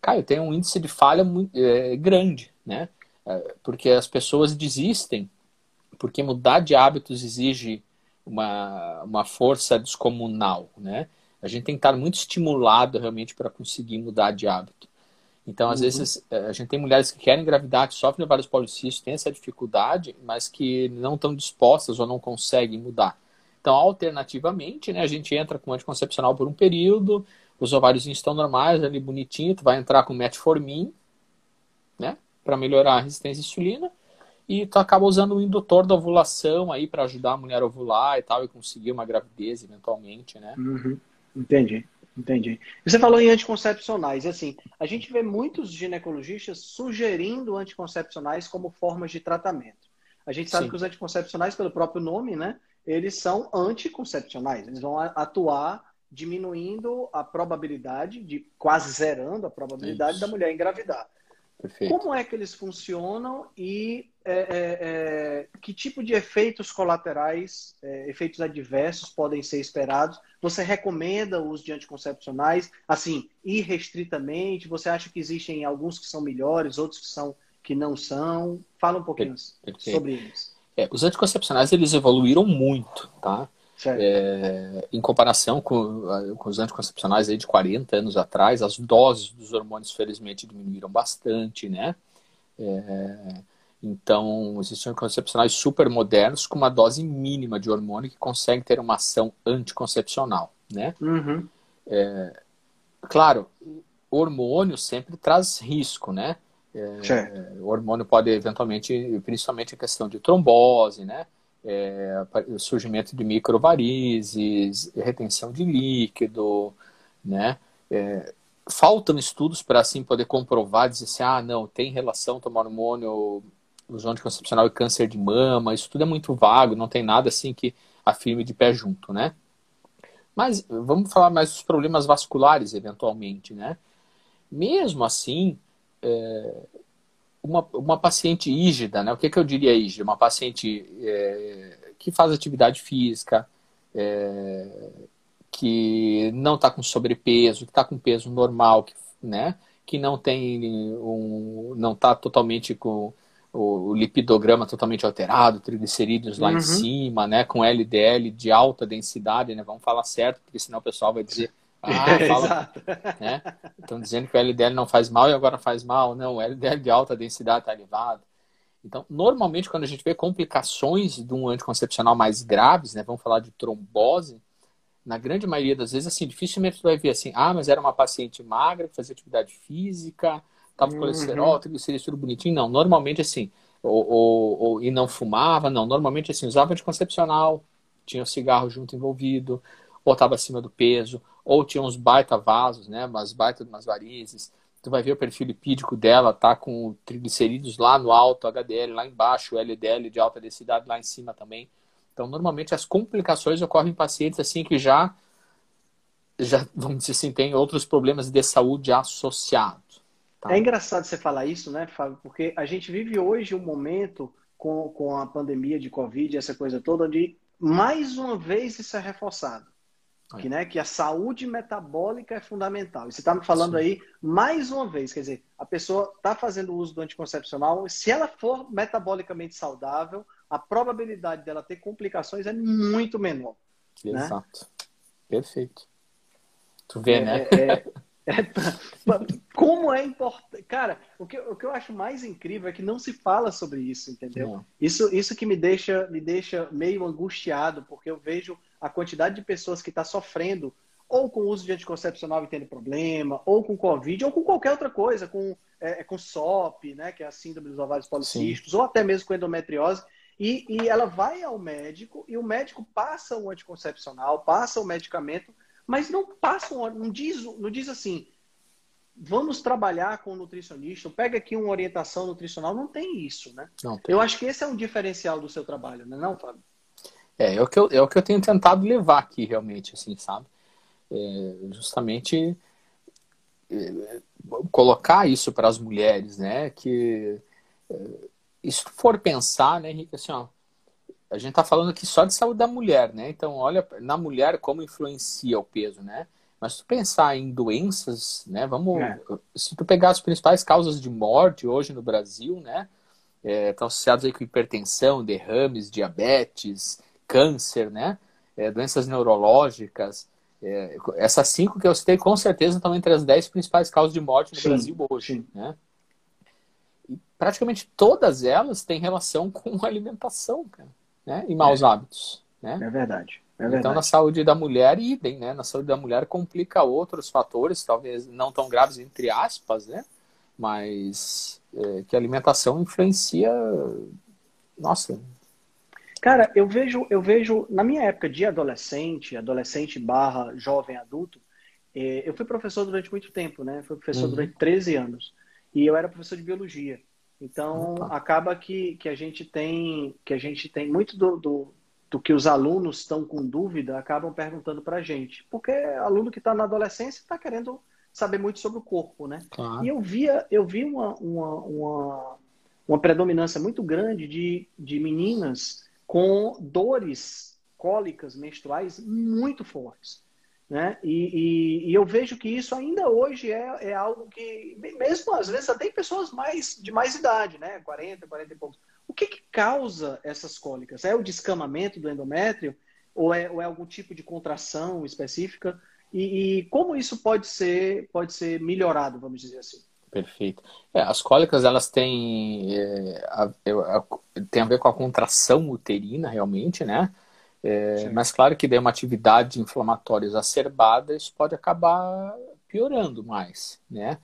Cara, eu tenho um índice de falha muito, é, grande, né? É, porque as pessoas desistem, porque mudar de hábitos exige uma, uma força descomunal, né? A gente tem que estar muito estimulado realmente para conseguir mudar de hábito. Então, às uhum. vezes, eh, a gente tem mulheres que querem engravidar, que sofrem vários policísticos, têm essa dificuldade, mas que não estão dispostas ou não conseguem mudar. Então, alternativamente, né, a gente entra com anticoncepcional por um período, os ovários estão normais, ali bonitinho, tu vai entrar com metformin, né, para melhorar a resistência à insulina, e tu acaba usando o indutor da ovulação aí para ajudar a mulher a ovular e tal, e conseguir uma gravidez eventualmente, né? Uhum. Entendi, entendi. Você falou em anticoncepcionais, assim, a gente vê muitos ginecologistas sugerindo anticoncepcionais como formas de tratamento. A gente sabe Sim. que os anticoncepcionais, pelo próprio nome, né, eles são anticoncepcionais, eles vão atuar diminuindo a probabilidade, de quase zerando a probabilidade Isso. da mulher engravidar. Perfeito. Como é que eles funcionam e é, é, é, que tipo de efeitos colaterais, é, efeitos adversos podem ser esperados? Você recomenda o uso de anticoncepcionais, assim, irrestritamente? Você acha que existem alguns que são melhores, outros que, são, que não são? Fala um pouquinho Perfeito. sobre eles. É, os anticoncepcionais, eles evoluíram muito, tá? É, em comparação com, com, os anticoncepcionais aí de 40 anos atrás, as doses dos hormônios, felizmente, diminuíram bastante, né? É, então, existem anticoncepcionais super modernos com uma dose mínima de hormônio que consegue ter uma ação anticoncepcional, né? Uhum. É, claro, hormônio sempre traz risco, né? É, o hormônio pode eventualmente, principalmente a questão de trombose, né? É, surgimento de microvarizes, retenção de líquido, né? É, faltam estudos para assim poder comprovar, dizer assim, ah, não, tem relação tomar hormônio, uso anticoncepcional e câncer de mama, isso tudo é muito vago, não tem nada assim que afirme de pé junto, né? Mas vamos falar mais dos problemas vasculares, eventualmente, né? Mesmo assim, é, uma, uma paciente ígida, né? O que, que eu diria ígida? Uma paciente é, que faz atividade física, é, que não está com sobrepeso, que está com peso normal, que, né? Que não tem um, não está totalmente com o, o, lipidograma totalmente alterado, triglicerídeos lá uhum. em cima, né? Com LDL de alta densidade, né? Vamos falar certo, porque senão o pessoal vai dizer ah, fala, né? Estão dizendo que o LDL não faz mal e agora faz mal. Não, o LDL de alta densidade está elevado. Então, normalmente, quando a gente vê complicações de um anticoncepcional mais graves, né? Vamos falar de trombose, na grande maioria das vezes, assim, dificilmente você vai ver assim, ah, mas era uma paciente magra, que fazia atividade física, tava com uhum. colesterol, triglicerídeos, tudo bonitinho. Não, normalmente assim, ou, ou, ou, e não fumava, não, normalmente assim, usava anticoncepcional, tinha o cigarro junto envolvido, ou estava acima do peso, ou tinha uns baita vasos, né? Umas baita umas varizes. Tu vai ver o perfil lipídico dela, tá com triglicerídeos lá no alto, HDL lá embaixo, LDL de alta densidade lá em cima também. Então, normalmente as complicações ocorrem em pacientes assim que já já vamos dizer assim, tem outros problemas de saúde associados. Tá? É engraçado você falar isso, né, Fábio? Porque a gente vive hoje um momento com, com a pandemia de Covid, essa coisa toda, onde mais uma vez isso é reforçado. Que, né, que a saúde metabólica é fundamental. E você está me falando Sim. aí, mais uma vez, quer dizer, a pessoa está fazendo uso do anticoncepcional, se ela for metabolicamente saudável, a probabilidade dela ter complicações é muito menor. Né? Exato. Né? Perfeito. Tu vê, é, né? É, é, [laughs] é como é importante. Cara, o que, o que eu acho mais incrível é que não se fala sobre isso, entendeu? Isso, isso que me deixa, me deixa meio angustiado, porque eu vejo a quantidade de pessoas que está sofrendo ou com o uso de anticoncepcional e tendo problema, ou com Covid, ou com qualquer outra coisa, com, é, é com SOP, né, que é a síndrome dos ovários policísticos, Sim. ou até mesmo com endometriose, e, e ela vai ao médico e o médico passa o anticoncepcional, passa o medicamento, mas não passa, um, não diz, não diz assim, vamos trabalhar com o nutricionista, pega aqui uma orientação nutricional, não tem isso, né? Não tem. Eu acho que esse é um diferencial do seu trabalho, não é não, Fábio? É, é o que eu, é o que eu tenho tentado levar aqui, realmente, assim, sabe? É, justamente é, colocar isso para as mulheres, né? Que é, se for pensar, né, Henrique, assim, ó, a gente está falando aqui só de saúde da mulher, né? Então, olha na mulher como influencia o peso, né? Mas se tu pensar em doenças, né? Vamos, é. se tu pegar as principais causas de morte hoje no Brasil, né? É, estão associados aí com hipertensão, derrames, diabetes, câncer, né? É, doenças neurológicas. É, essas cinco que eu citei, com certeza, estão entre as dez principais causas de morte no sim, Brasil hoje. Sim. Né? E praticamente todas elas têm relação [laughs] com alimentação, cara, né? E maus é. hábitos. Né? É verdade. É então, na saúde da mulher, idem, né? Na saúde da mulher complica outros fatores, talvez não tão graves, entre aspas, né? Mas é, que a alimentação influencia. Nossa. Cara, eu vejo, eu vejo, na minha época de adolescente, adolescente barra jovem adulto, é, eu fui professor durante muito tempo, né? Fui professor uhum. durante 13 anos. E eu era professor de biologia. Então, acaba que, que a gente tem que a gente tem muito do, do, do que os alunos estão com dúvida, acabam perguntando para a gente. Porque aluno que está na adolescência está querendo saber muito sobre o corpo, né? Claro. E eu via, eu vi uma, uma, uma, uma predominância muito grande de, de meninas com dores cólicas menstruais muito fortes. Né? E, e, e, eu vejo que isso ainda hoje é, é algo que, mesmo às vezes, até em pessoas mais, de mais idade, né? 40, 40 e poucos. O que, que causa essas cólicas? É o descamamento do endométrio? Ou é, ou é algum tipo de contração específica? E, e, como isso pode ser, pode ser melhorado, vamos dizer assim? Perfeito. É, as cólicas, elas têm, é, a, a, têm a ver com a contração uterina, realmente, né? É, mas claro que daí uma atividade inflamatória exacerbada, isso pode acabar piorando mais, né?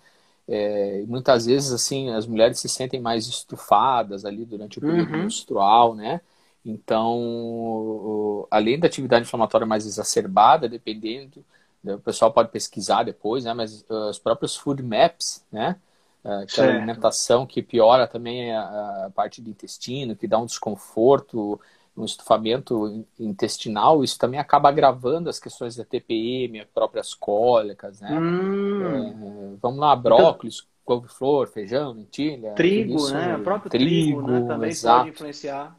É, muitas vezes, assim, as mulheres se sentem mais estufadas ali durante o período uhum. menstrual, né? Então, além da atividade inflamatória mais exacerbada, dependendo, o pessoal pode pesquisar depois, né? Mas uh, os próprios food maps, né? Aquela certo. alimentação que piora também a, a parte do intestino, que dá um desconforto, um estufamento intestinal, isso também acaba agravando as questões da TPM, as próprias cólicas, né? Hum. É, vamos lá, brócolis, então, couve-flor, feijão, lentilha. Trigo, isso, né? O próprio trigo, trigo né? também exato. pode influenciar.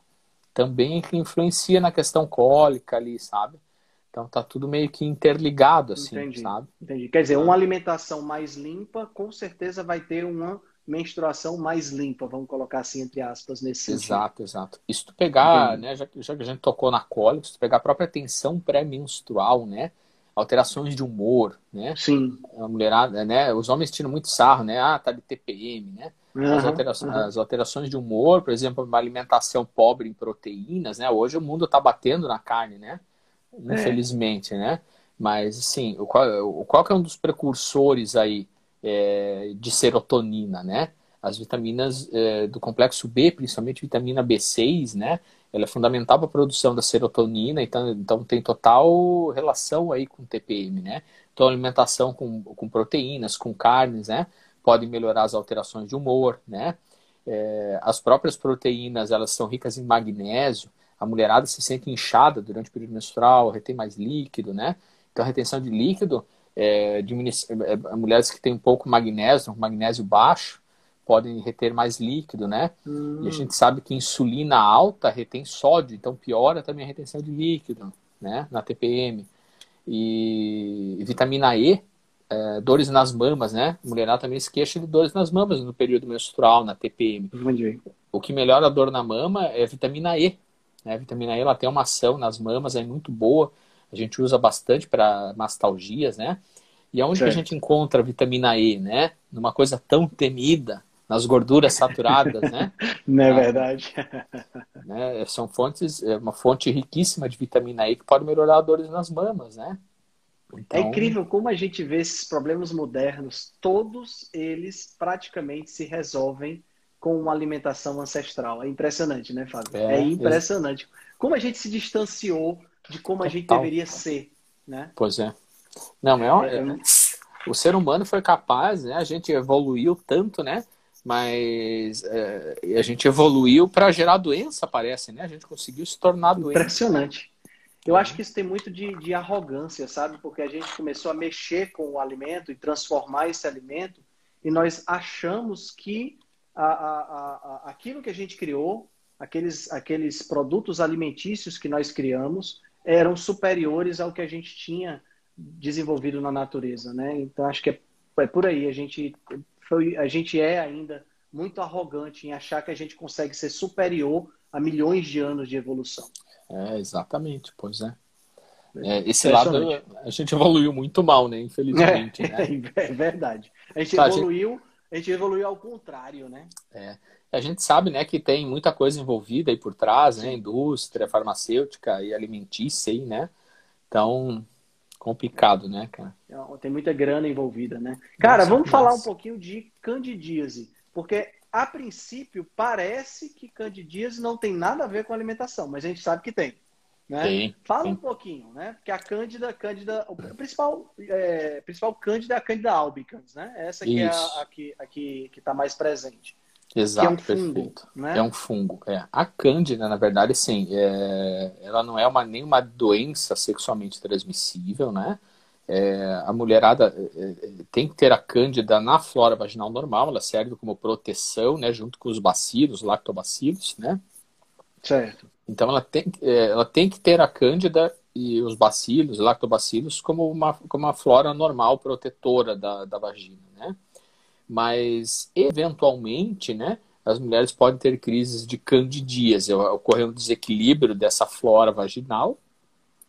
Também influencia na questão cólica ali, sabe? Então tá tudo meio que interligado, assim, Entendi. sabe? Entendi. Quer dizer, uma alimentação mais limpa, com certeza vai ter uma menstruação mais limpa, vamos colocar assim entre aspas nesse sentido. Exato, exato. E se tu pegar, né, já, já que a gente tocou na cólica, se tu pegar a própria tensão pré-menstrual, né, alterações de humor, né? Sim. A mulherada, né, os homens tiram muito sarro, né? Ah, tá de TPM, né? Uhum, as, alterações, uhum. as, alterações, de humor, por exemplo, uma alimentação pobre em proteínas, né? Hoje o mundo tá batendo na carne, né? É. Infelizmente, é. né? Mas, assim, o qual, o qual que é um dos precursores aí é, de serotonina, né? As vitaminas é, do complexo B, principalmente vitamina B6, né? Ela é fundamental para a produção da serotonina, então, então tem total relação aí com TPM, né? Então, alimentação com, com proteínas, com carnes, né? Podem melhorar as alterações de humor, né? É, as próprias proteínas, elas são ricas em magnésio. A mulherada se sente inchada durante o período menstrual, retém mais líquido, né? Então, a retenção de líquido é, é, é, mulheres que têm um pouco magnésio, magnésio baixo, podem reter mais líquido, né? Hum. E a hum. gente sabe que insulina alta retém sódio, então piora também a retenção de líquido, né? Na TPM. E, e vitamina E, é, dores nas mamas, né? A mulherada também se queixa de dores nas mamas no período menstrual, na TPM. Entendi. O que melhora a dor na mama é vitamina E. Né? A vitamina E ela tem uma ação nas mamas, é muito boa a gente usa bastante para mastalgias, né? E aonde que a gente encontra a vitamina E, né? Numa coisa tão temida, nas gorduras saturadas, né? [laughs] Não é ah, verdade. [laughs] Né? São fontes, é uma fonte riquíssima de vitamina E que pode melhorar dores nas mamas, né? Então... É incrível como a gente vê esses problemas modernos, todos eles praticamente se resolvem com uma alimentação ancestral. É impressionante, né, Fábio? É, é impressionante. Como a gente se distanciou de como a gente deveria ser, né? Pois é. Não, é, é, é, o ser humano foi capaz, né? A gente evoluiu tanto, né? Mas é, a gente evoluiu para gerar doença, parece, né? A gente conseguiu se tornar doente. Impressionante. Eu acho que isso tem muito de, de arrogância, sabe? Porque a gente começou a mexer com o alimento e transformar esse alimento e nós achamos que a, a, a, aquilo que a gente criou, aqueles, aqueles produtos alimentícios que nós criamos, eram superiores ao que a gente tinha desenvolvido na natureza, né? Então acho que é, é por aí a gente foi, a gente é ainda muito arrogante em achar que a gente consegue ser superior a milhões de anos de evolução. É, exatamente, pois é. é esse lado a gente evoluiu muito mal, né? Infelizmente. [laughs] É, né? é verdade. A gente tá, evoluiu, a gente... a gente evoluiu ao contrário, né? É. A gente sabe, né, que tem muita coisa envolvida aí por trás, né, indústria farmacêutica e alimentícia aí, né, Então, complicado, né, cara? Tem muita grana envolvida, né? Cara, vamos falar um pouquinho de candidíase, porque a princípio parece que candidíase não tem nada a ver com alimentação, mas a gente sabe que tem. Né? Sim, Fala sim. um pouquinho, né? Porque a Cândida, Cândida, o principal, é, principal Cândida é a Cândida albicans, né? Essa que Isso. é a, a, que a que está mais presente. Exato, é um fungo, perfeito. Né? É um fungo. É. A cândida, na verdade, sim, é... ela não é uma, nenhuma doença sexualmente transmissível, né? É... a mulherada é, é, tem que ter a cândida na flora vaginal normal, ela serve como proteção, né? Junto com os bacilos, lactobacilos, né? Certo. Então ela tem, é, ela tem que ter a cândida e os bacilos, lactobacilos, como uma, como uma flora normal protetora da, da vagina, né? mas eventualmente, né, as mulheres podem ter crises de candidíase, ocorrendo um desequilíbrio dessa flora vaginal,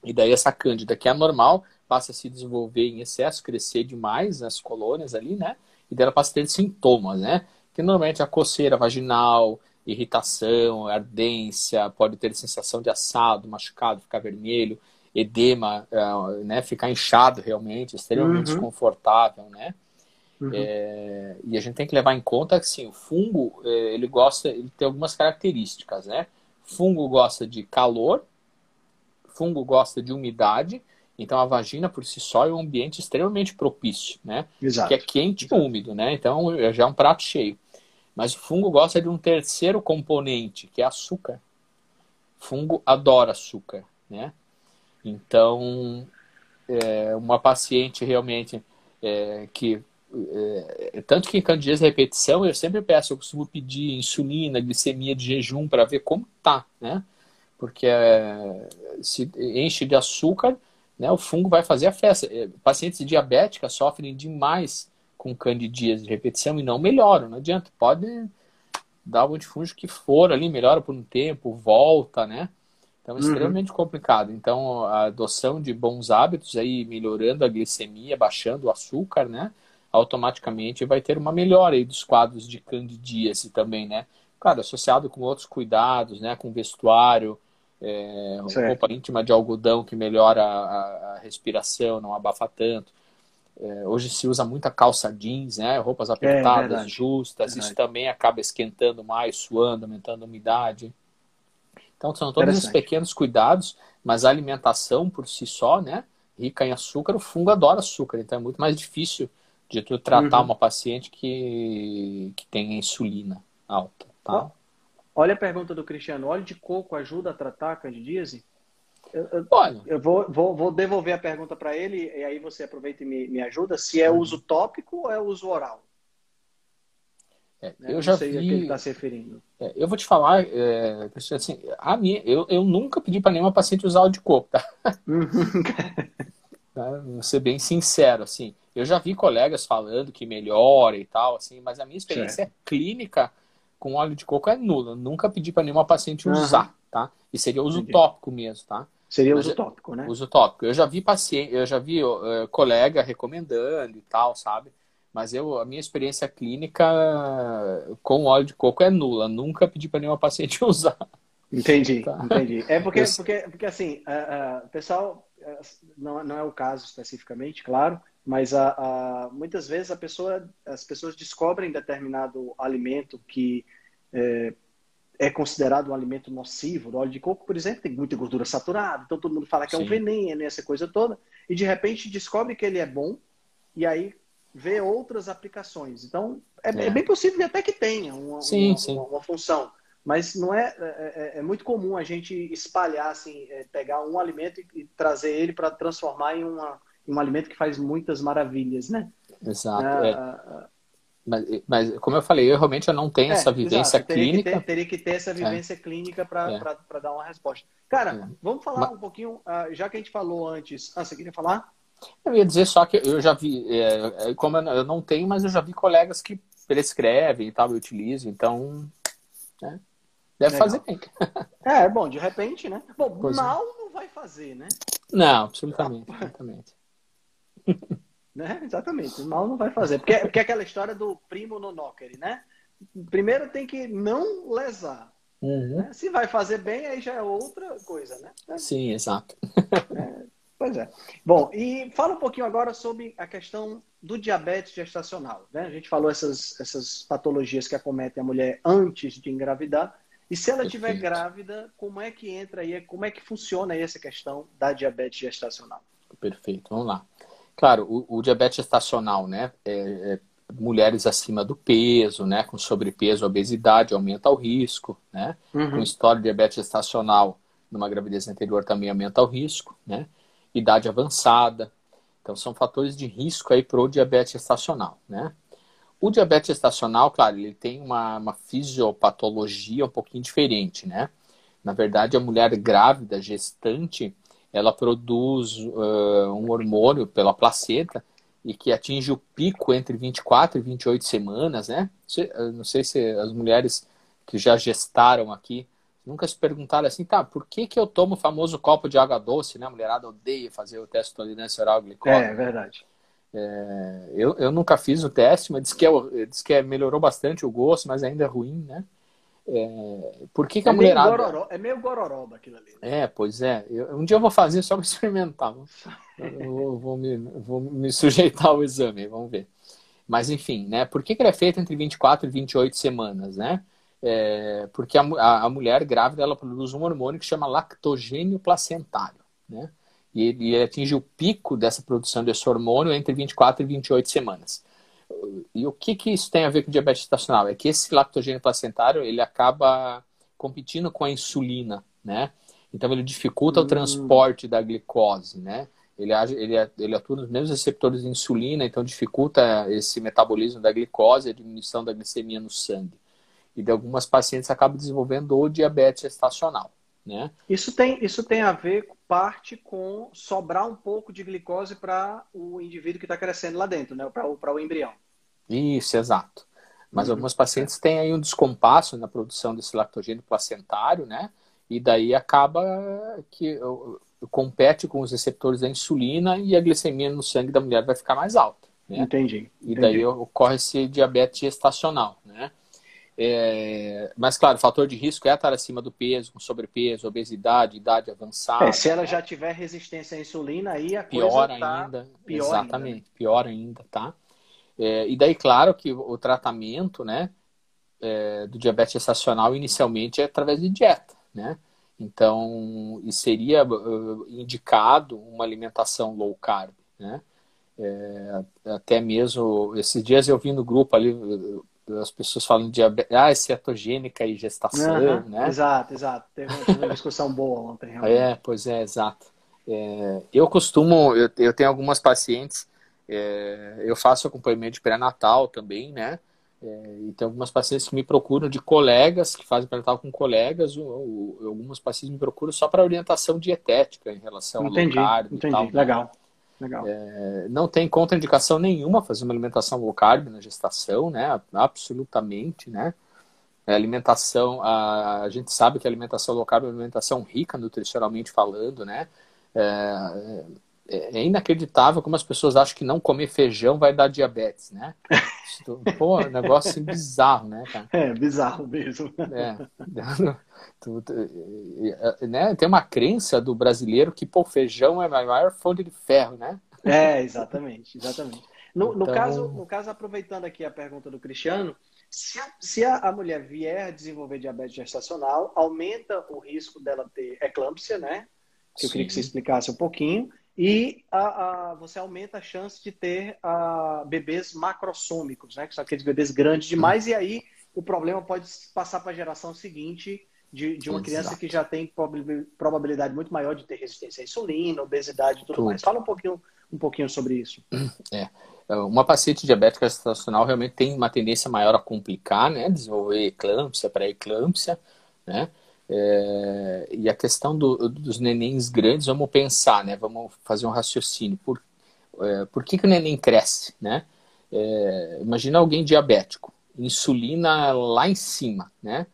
e daí essa cândida, que é normal, passa a se desenvolver em excesso, crescer demais nas colônias ali, né, e dela passa a ter sintomas, né, que normalmente é a coceira vaginal, irritação, ardência, pode ter sensação de assado, machucado, ficar vermelho, edema, eh, né, ficar inchado realmente, extremamente uhum. desconfortável, né, Uhum. É, e a gente tem que levar em conta que sim, o fungo é, ele gosta, ele tem algumas características, né? Fungo gosta de calor, fungo gosta de umidade, então a vagina por si só é um ambiente extremamente propício, né? Exato. Que é quente e úmido, né? Então já é um prato cheio. Mas o fungo gosta de um terceiro componente, que é açúcar. O fungo adora açúcar, né? Então, é, uma paciente realmente é, que é, tanto que em candidíase repetição eu sempre peço, eu costumo pedir insulina, glicemia de jejum para ver como tá, né? Porque é, se enche de açúcar, né, o fungo vai fazer a festa. É, pacientes diabéticas sofrem demais com candidíase de repetição e não melhoram, não adianta. Pode dar o antifúngico que for ali, melhora por um tempo, volta, né? Então é uhum. extremamente uhum. complicado. Então a adoção de bons hábitos aí, melhorando a glicemia, baixando o açúcar, né? automaticamente vai ter uma melhora aí dos quadros de candidíase também, né? Claro, associado com outros cuidados, né? Com vestuário, é, roupa íntima de algodão que melhora a, a respiração, não abafa tanto. É, hoje se usa muita calça jeans, né? Roupas é, apertadas, é, justas. Isso também acaba esquentando mais, suando, aumentando a umidade. Então são todos esses pequenos cuidados, mas a alimentação por si só, né? Rica em açúcar, o fungo adora açúcar, então é muito mais difícil de tu tratar uhum. uma paciente que, que tem insulina alta, tá? Olha a pergunta do Cristiano. Óleo de coco ajuda a tratar a candidíase? Eu, Olha, eu vou, vou, vou devolver a pergunta para ele e aí você aproveita e me, me ajuda. Se é uso tópico ou é uso oral? É, né? eu já sei vi... a que ele está se referindo. É, eu vou te falar, é, assim, a minha, eu, eu nunca pedi para nenhuma paciente usar óleo de coco, tá? Uhum. [laughs] tá? Vou ser bem sincero, assim. Eu já vi colegas falando que melhora e tal, assim, mas a minha experiência certo. clínica com óleo de coco é nula. Nunca pedi para nenhuma paciente usar, uhum. tá? E seria uso Entendi. tópico mesmo, tá? Seria mas, uso tópico, né? Uso tópico. Eu já vi paciente, eu já vi uh, colega recomendando e tal, sabe? Mas eu, a minha experiência clínica com óleo de coco é nula. Nunca pedi para nenhuma paciente [laughs] usar. Entendi, tá? entendi. É porque, porque, porque assim, uh, uh, pessoal, não, não é o caso especificamente, claro, mas a, a, muitas vezes a pessoa, as pessoas descobrem determinado alimento que é, é, considerado um alimento nocivo. O óleo de coco, por exemplo, tem muita gordura saturada, então todo mundo fala que Sim. é um veneno, essa coisa toda, e de repente descobre que ele é bom e aí vê outras aplicações. Então é, é. é bem possível até que tenha uma, sim, uma, sim. uma, uma função. Mas não é, é, é, é, muito comum a gente espalhar, assim, é, pegar um alimento e, e trazer ele para transformar em uma, um alimento que faz muitas maravilhas, né? Exato. É, é. Mas, mas, como eu falei, eu realmente eu não tenho é, essa vivência exato. teria clínica. Que ter, teria que ter essa vivência clínica para dar uma resposta. Cara, vamos falar mas... um pouquinho, uh, já que a gente falou antes. Ah, você queria falar? Eu ia dizer só que eu já vi, é, como eu não tenho, mas eu já vi colegas que prescrevem e tal, eu utilizo, então né, deve Legal. fazer bem. [laughs] É, bom, de repente, né? Bom, pois mal é. não vai fazer, né? Não, absolutamente, absolutamente. [laughs] né? Exatamente, mal não vai fazer. Porque, porque é aquela história do primo no knocker, né? Primeiro tem que não lesar. Uhum. Né? Se vai fazer bem, aí já é outra coisa, né? Sim, exato. É, Pois é. Bom, e fala um pouquinho agora sobre a questão do diabetes gestacional. Né? A gente falou essas, essas patologias que acometem a mulher antes de engravidar. E se ela estiver grávida, como é que entra aí, como é que funciona aí essa questão da diabetes gestacional? Perfeito, vamos lá. Claro, o, o diabetes gestacional, né? É, é, mulheres acima do peso, né? Com sobrepeso, obesidade, aumenta o risco, né? Uhum. Com história de diabetes gestacional numa gravidez anterior também aumenta o risco, né? Idade avançada. Então, são fatores de risco aí para o diabetes gestacional, né? O diabetes gestacional, claro, ele tem uma, uma fisiopatologia um pouquinho diferente, né? Na verdade, a mulher grávida, gestante, ela produz uh, um hormônio pela placenta e que atinge o pico entre 24 e 28 semanas, né? Não sei se as mulheres que já gestaram aqui nunca se perguntaram assim, tá, por que, que eu tomo o famoso copo de água doce, né? A mulherada odeia fazer o teste de tolerância oral glicose. É, é verdade. É, eu, eu nunca fiz o teste, mas diz que, é, diz que é, melhorou bastante o gosto, mas ainda é ruim, né? É, por que, que é a mulherada. Meio gororó, é meio gororoba aquilo ali. Né? É, pois é. Eu, um dia eu vou fazer só para experimentar. Vou, vou, me, vou me sujeitar ao exame, vamos ver. Mas enfim, né? Por que, que ele é feito entre 24 e 28 semanas, né? É, porque a, a, a mulher grávida ela produz um hormônio que chama lactogênio placentário, né? e ele atinge o pico dessa produção desse hormônio entre 24 e 28 semanas. E o que, que isso tem a ver com diabetes gestacional? É que esse lactogênio placentário ele acaba competindo com a insulina, né? Então ele dificulta hum. o transporte da glicose, né? Ele, ele, ele atua nos mesmos receptores de insulina, então dificulta esse metabolismo da glicose, a diminuição da glicemia no sangue. E de algumas pacientes acabam desenvolvendo o diabetes gestacional. Né? Isso, tem, isso tem a ver parte com sobrar um pouco de glicose para o indivíduo que está crescendo lá dentro, né? para o, o embrião. Isso, exato. Mas uhum. alguns pacientes têm aí um descompasso na produção desse lactogênio placentário, né? E daí acaba que compete com os receptores da insulina e a glicemia no sangue da mulher vai ficar mais alta. Né? Entendi. E daí ocorre esse diabetes gestacional, né? É, mas, claro, o fator de risco é estar acima do peso, com sobrepeso, obesidade, idade avançada. É, se ela já tiver resistência à insulina, aí a pior coisa tá ainda. Pior exatamente, ainda, né? pior ainda, tá? É, e daí, claro, que o tratamento, né, é, do diabetes gestacional inicialmente é através de dieta, né? Então, e seria uh, indicado uma alimentação low carb, né? É, até mesmo, esses dias eu vi no grupo ali, as pessoas falam de ah, cetogênica e gestação, uhum, né? Exato, exato. Teve uma discussão boa ontem. Realmente. É, pois é, exato. É, eu costumo, eu, eu, tenho algumas pacientes, é, eu faço acompanhamento de pré-natal também, né? É, e tem algumas pacientes que me procuram de colegas, que fazem pré-natal com colegas, ou, ou, algumas pacientes me procuram só para orientação dietética em relação entendi, ao low carb entendi, tal, né? legal. Né? Legal. É, não tem contraindicação nenhuma fazer uma alimentação low carb na gestação, né? Absolutamente, né? A alimentação, a, a gente sabe que a alimentação low carb é uma alimentação rica nutricionalmente falando, né? É, é, é inacreditável como as pessoas acham que não comer feijão vai dar diabetes, né? Pô, é um negócio assim, bizarro, né, cara? É, bizarro mesmo. É. [laughs] né? Tem uma crença do brasileiro que, pô, feijão é a maior fonte de ferro, né? É, exatamente, exatamente. No, então... no, caso, no caso, aproveitando aqui a pergunta do Cristiano, se a, se a, mulher vier a desenvolver diabetes gestacional, aumenta o risco dela ter eclâmpsia, né? Que eu queria que você explicasse um pouquinho. E a, a, você aumenta a chance de ter a, bebês macrossômicos, né? Que são aqueles bebês grandes demais, e aí o problema pode passar para a geração seguinte de, de uma Exato. criança que já tem probabilidade muito maior de ter resistência à insulina, obesidade e tudo, tudo. mais. Fala um pouquinho, um pouquinho sobre isso. É. Uma paciente diabética gestacional realmente tem uma tendência maior a complicar, né? Desenvolver eclâmpsia, pré-eclâmpsia, né? É, e a questão do, dos nenéns grandes, vamos pensar, né? Vamos fazer um raciocínio. Por, é, por que, que o neném cresce, né? É, imagina alguém diabético, insulina lá em cima, né?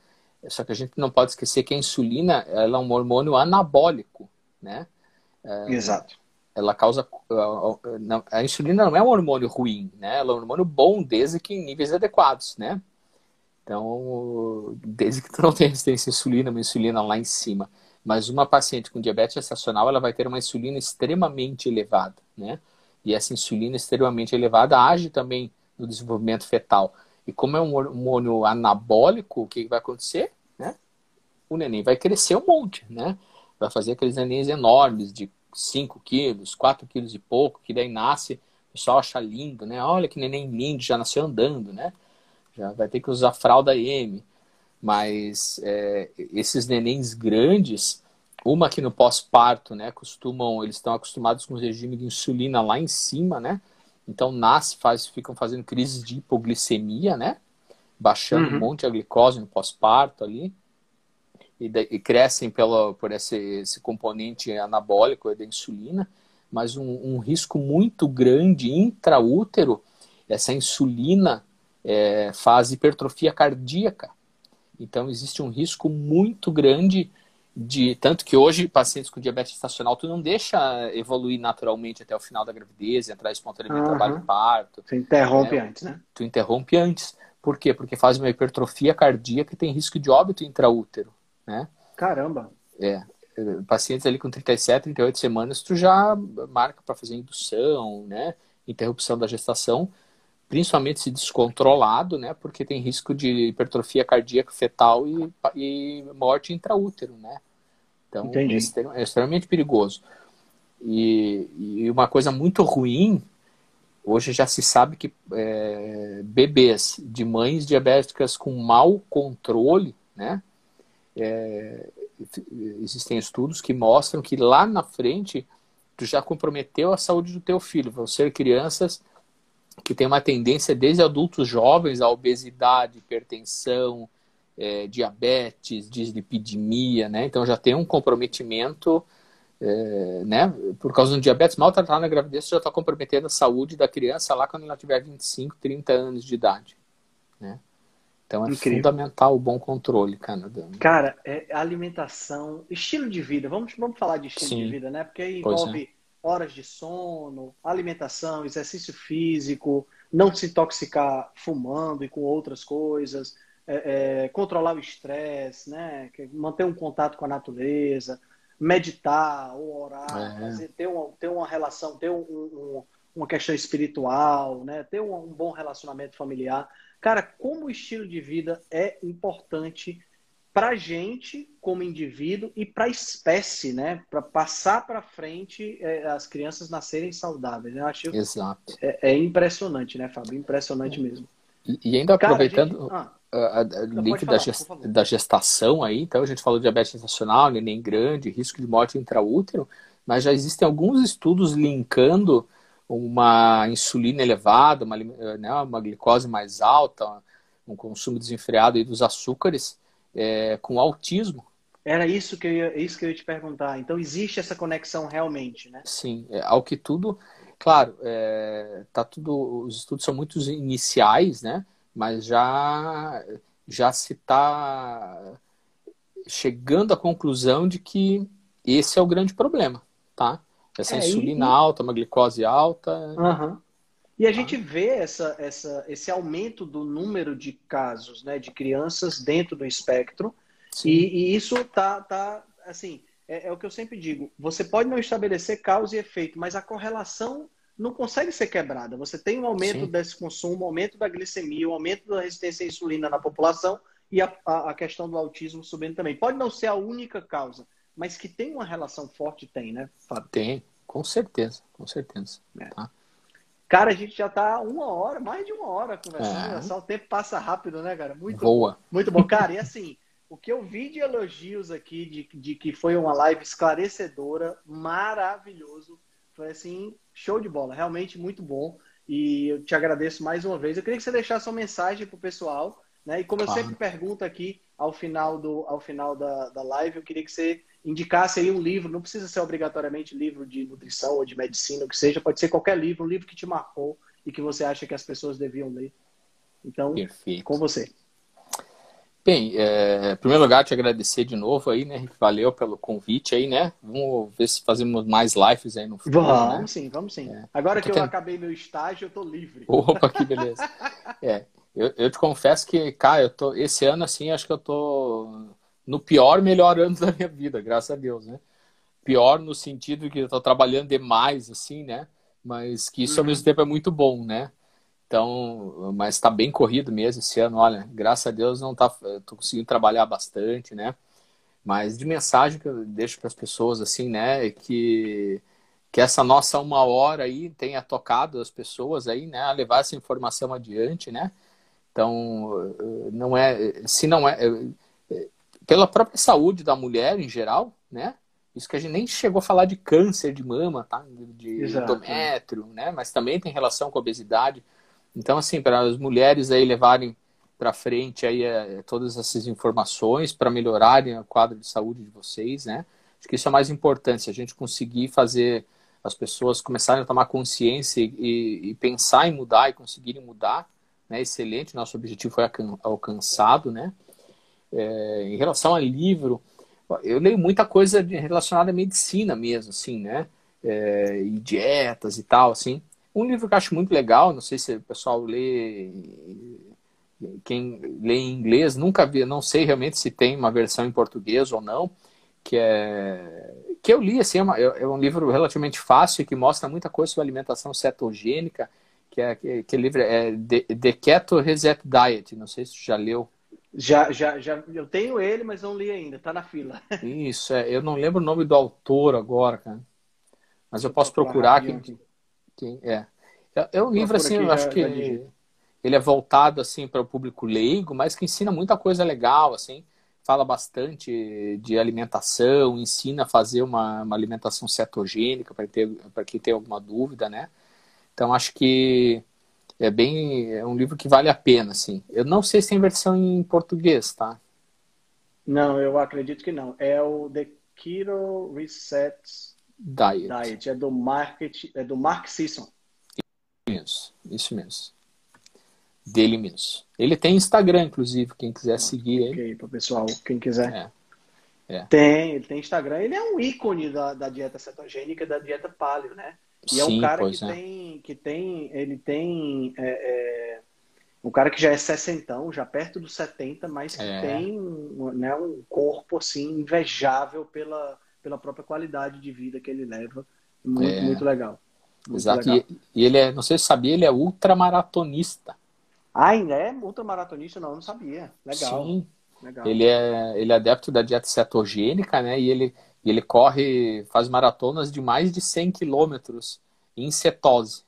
Só que a gente não pode esquecer que a insulina ela é um hormônio anabólico, né? É, Exato. Ela causa a insulina não é um hormônio ruim, né? Ela é um hormônio bom desde que em níveis adequados, né? Então, desde que tu não tenha resistência à insulina, uma insulina lá em cima. Mas uma paciente com diabetes gestacional, ela vai ter uma insulina extremamente elevada, né? E essa insulina extremamente elevada age também no desenvolvimento fetal. E como é um hormônio anabólico, o que vai acontecer? Né? O neném vai crescer um monte, né? Vai fazer aqueles nenéns enormes de 5 quilos, 4 quilos e pouco, que daí nasce, o pessoal acha lindo, né? Olha que neném lindo, já nasceu andando, né? Já vai ter que usar fralda M. Mas é, esses nenéns grandes, uma que no pós-parto, né, costumam, eles estão acostumados com o regime de insulina lá em cima, né? Então nasce, faz, ficam fazendo crises de hipoglicemia, né? Baixando uhum. um monte a glicose no pós-parto ali. E, de, e, crescem pelo, por esse, esse componente anabólico da insulina, mas um, um risco muito grande intraútero, essa insulina é, faz hipertrofia cardíaca. Então existe um risco muito grande de tanto que hoje pacientes com diabetes estacional tu não deixa evoluir naturalmente até o final da gravidez, entrar espontaneamente uhum. trabalho de parto. Tu interrompe né? antes, né? Tu interrompe antes. Por quê? Porque faz uma hipertrofia cardíaca e tem risco de óbito intraútero, né? Caramba. É. Pacientes ali com 37, 38 semanas, tu já marca para fazer indução, né? Interrupção da gestação principalmente se descontrolado, né? Porque tem risco de hipertrofia cardíaca fetal e, e morte intraútero, né? Então é, é extremamente perigoso. E, e, uma coisa muito ruim, hoje já se sabe que é, bebês de mães diabéticas com mau controle, né? É, existem estudos que mostram que lá na frente tu já comprometeu a saúde do teu filho. Vão ser crianças que tem uma tendência desde adultos jovens à obesidade, hipertensão, é, diabetes, dislipidemia, né? Então já tem um comprometimento, é, né? Por causa do diabetes mal tratado na gravidez, já está comprometendo a saúde da criança lá quando ela tiver 25, 30 anos de idade, né? Então é Incrível. fundamental o bom controle, cara. Cara, é alimentação, estilo de vida. Vamos, vamos falar de estilo Sim. de vida, né? Porque aí envolve é horas de sono, alimentação, exercício físico, não se intoxicar fumando e com outras coisas, é, é, controlar o estresse, né? manter um contato com a natureza, meditar ou orar, é. fazer, ter, uma, ter uma relação, ter um, um, uma questão espiritual, né? ter um, um bom relacionamento familiar. Cara, como o estilo de vida é importante para a gente como indivíduo e para a espécie, né? Para passar para frente é, as crianças nascerem saudáveis. Eu acho Exato. É, é impressionante, né, Fábio? Impressionante mesmo. E, e ainda aproveitando Cara, a, gente... ah, a, a link falar, da, gest, da, gestação aí, então a gente falou de diabetes gestacional, neném grande, risco de morte intraútero, mas já existem alguns estudos linkando uma insulina elevada, uma, né, uma glicose mais alta, um consumo desenfreado dos açúcares é, com autismo. Era isso que, eu ia, isso que eu ia te perguntar. Então, existe essa conexão realmente, né? Sim. É, ao que tudo, claro, é, tá tudo, os estudos são muito iniciais, né? Mas já, já se está chegando à conclusão de que esse é o grande problema, tá? Essa é, insulina e... alta, uma glicose alta. Uhum. E a gente vê essa, essa, esse aumento do número de casos né, de crianças dentro do espectro. E, e, isso tá, tá assim, é, é, o que eu sempre digo. Você pode não estabelecer causa e efeito, mas a correlação não consegue ser quebrada. Você tem um aumento Sim. desse consumo, um aumento da glicemia, um aumento da resistência à insulina na população e a, a, a questão do autismo subindo também. Pode não ser a única causa, mas que tem uma relação forte, tem, né, Fábio? Tem, com certeza, com certeza. É. Tá? Cara, a gente já tá uma hora, mais de uma hora conversando. É. Só o tempo passa rápido, né, cara? Muito Boa. Muito bom. Cara, e assim, o que eu vi de elogios aqui, de, de que foi uma live esclarecedora, maravilhoso. Foi assim, show de bola. Realmente muito bom. E eu te agradeço mais uma vez. Eu queria que você deixasse uma mensagem pro pessoal, né? E como claro. eu sempre pergunto aqui ao final, do, ao final da, da live, eu queria que você indicasse aí um livro, não precisa ser obrigatoriamente livro de nutrição ou de medicina, o que seja, pode ser qualquer livro, um livro que te marcou e que você acha que as pessoas deviam ler. Então, Perfeito. com você. Bem, é, em primeiro lugar, te agradecer de novo aí, né? Valeu pelo convite aí, né? Vamos ver se fazemos mais lives aí no futuro. Vamos né? sim, vamos sim. É. Agora que eu tendo... acabei meu estágio, eu tô livre. Opa, que [laughs] beleza. é, eu, eu te confesso que, cara, eu tô, esse ano, assim, acho que eu tô no pior, melhor ano da [laughs] minha vida, graças a Deus, né? Pior no sentido que eu tô trabalhando demais, assim, né? Mas que isso uhum. ao mesmo tempo é muito bom, né? Então, mas está bem corrido mesmo esse ano, olha, graças a Deus não tá, tô conseguindo trabalhar bastante, né? Mas de mensagem que eu deixo para as pessoas, assim, né, é que que essa nossa uma hora aí tenha tocado as pessoas aí, né, a levar essa informação adiante, né? Então, não é, se não é, é, pela própria saúde da mulher em geral, né? Isso que a gente nem chegou a falar de câncer de mama, tá? De Exato. endométrio, né? Mas também tem relação com a obesidade. Então, assim, para as mulheres aí levarem para frente aí é, todas essas informações para melhorarem o quadro de saúde de vocês, né? Acho que isso é mais importante, se a gente conseguir fazer as pessoas começarem a tomar consciência e, e pensar em mudar e conseguirem mudar, né? Excelente, nosso objetivo foi alcançado, né? É, em relação a livro, eu leio muita coisa relacionada à medicina mesmo, assim, né? É, e dietas e tal, assim. Um livro que eu acho muito legal, não sei se o pessoal lê, quem lê em inglês, nunca vi, não sei realmente se tem uma versão em português ou não, que é que eu li, assim, é, uma, é um livro relativamente fácil que mostra muita coisa sobre alimentação cetogênica, que é que, livro é The, Keto Reset Diet, não sei se você já leu. Já, já, já, eu tenho ele, mas não li ainda, tá na fila. [laughs] Isso, é, eu não lembro o nome do autor agora, cara. Mas eu posso procurar quem, quem é. É, um livro assim, eu acho que ele é voltado assim para o público leigo, mas que ensina muita coisa legal, assim. Fala bastante de alimentação, ensina a fazer uma, uma alimentação cetogênica para quem tem alguma dúvida, né? Então acho que é bem é um livro que vale a pena, assim. Eu não sei se tem versão em português, tá? Não, eu acredito que não. É o The Keto Reset Diet. Diet. É do Market, é do Mark Sisson. Isso, isso mesmo. Dele mesmo. Ele tem Instagram, inclusive, quem quiser ah, seguir ele. Ok, para o pessoal, quem quiser. É. É. Tem, ele tem Instagram. Ele é um ícone da, da dieta cetogênica, da dieta paleo, né? E Sim, é um cara que, é. tem, que tem, ele tem, é, é, um cara que já é sessentão, já perto dos 70, mas que é. tem né, um corpo, assim, invejável pela, pela própria qualidade de vida que ele leva. Muito, é. muito legal. Muito Exato. Legal. E, e, ele é, não sei se sabia, ele é ultramaratonista. Ah, ainda é ultramaratonista? Não, não sabia. Legal. Sim. Legal. Ele é, ele é adepto da dieta cetogênica, né? E ele e ele corre, faz maratonas de mais de 100 quilômetros em cetose.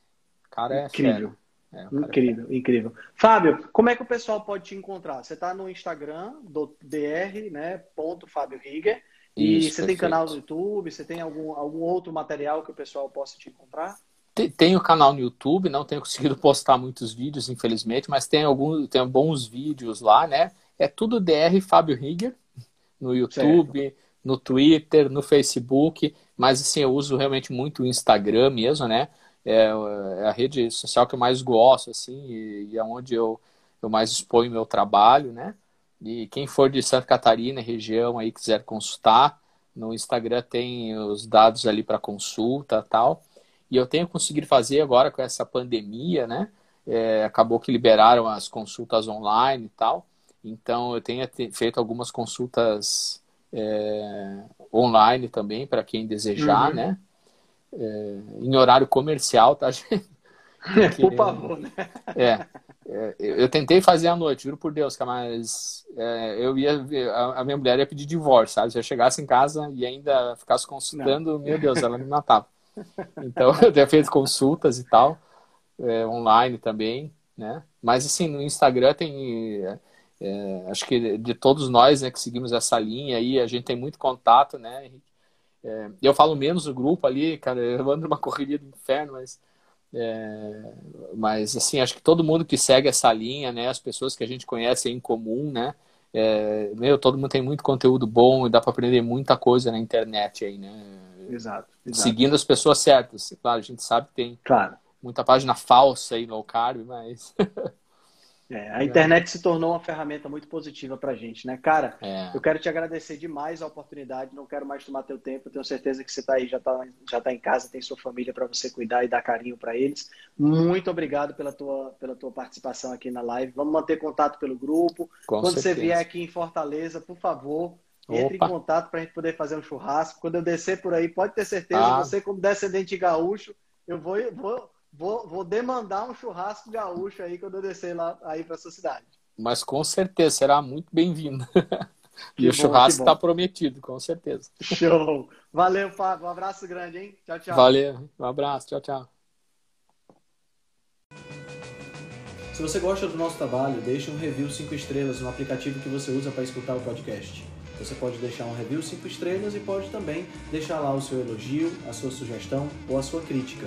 O cara é incrível. É, incrível, é incrível. Fábio, como é que o pessoal pode te encontrar? Você está no Instagram do dr, né, ponto Fábio Rieger, e Isso, você perfeito. tem canal no YouTube, você tem algum, algum outro material que o pessoal possa te encontrar? Tenho canal no YouTube, não tenho [laughs] conseguido postar muitos vídeos, infelizmente, mas tem alguns, tem bons vídeos lá, né? É tudo DR Fábio Rieger no YouTube, certo no Twitter, no Facebook, mas assim, eu uso realmente muito o Instagram mesmo, né? É, é a rede social que eu mais gosto, assim, e, é onde eu, eu mais exponho meu trabalho, né? E quem for de Santa Catarina, região aí, quiser consultar, no Instagram tem os dados ali para consulta tal. E eu tenho conseguido fazer agora com essa pandemia, né? É, acabou que liberaram as consultas online e tal. Então eu tenho feito algumas consultas é, online também, para quem desejar, uhum. né? É, em horário comercial, tá, [laughs] gente? Porque, por favor, né? É, é, eu tentei fazer à noite, juro por Deus, mas é, eu ia a, a, minha mulher ia pedir divórcio, sabe? Se eu chegasse em casa e ainda ficasse consultando, Não. meu Deus, ela me matava. Então [laughs] eu tenho feito consultas e tal, é, online também, né? Mas assim, no Instagram tem é, acho que de todos nós né, que seguimos essa linha aí, a gente tem muito contato, né, É, eu falo menos do grupo ali, cara, eu ando numa [laughs] correria do inferno, mas, é, mas assim, acho que todo mundo que segue essa linha, né, as pessoas que a gente conhece em comum, né, é, meu, todo mundo tem muito conteúdo bom e dá para aprender muita coisa na internet aí, né? Exato, exato, Seguindo as pessoas certas. Claro, a gente sabe que tem claro. muita página falsa aí no carb, mas [laughs] É, a internet se tornou uma ferramenta muito positiva para a gente, né? Cara, é. eu quero te agradecer demais a oportunidade, não quero mais tomar teu tempo, tenho certeza que você está aí, já está já tá em casa, tem sua família para você cuidar e dar carinho para eles. Muito obrigado pela tua, pela tua participação aqui na live. Vamos manter contato pelo grupo. Com Quando certeza. você vier aqui em Fortaleza, por favor, Entre Opa. em contato para a gente poder fazer um churrasco. Quando eu descer por aí, pode ter certeza, ah. você como descendente de gaúcho, eu vou, vou, vou, vou demandar um churrasco gaúcho aí quando eu descer lá aí para sua cidade. Mas com certeza será muito bem-vindo. [laughs] e bom, o churrasco está prometido, com certeza. Show. [laughs] Valeu, Fábio. Um abraço grande, hein? Tchau, tchau. Valeu. Um abraço. Tchau, tchau. Se você gosta do nosso trabalho, deixe um review 5 estrelas no aplicativo que você usa para escutar o podcast. Você pode deixar um review 5 estrelas e pode também deixar lá o seu elogio, a sua sugestão ou a sua crítica.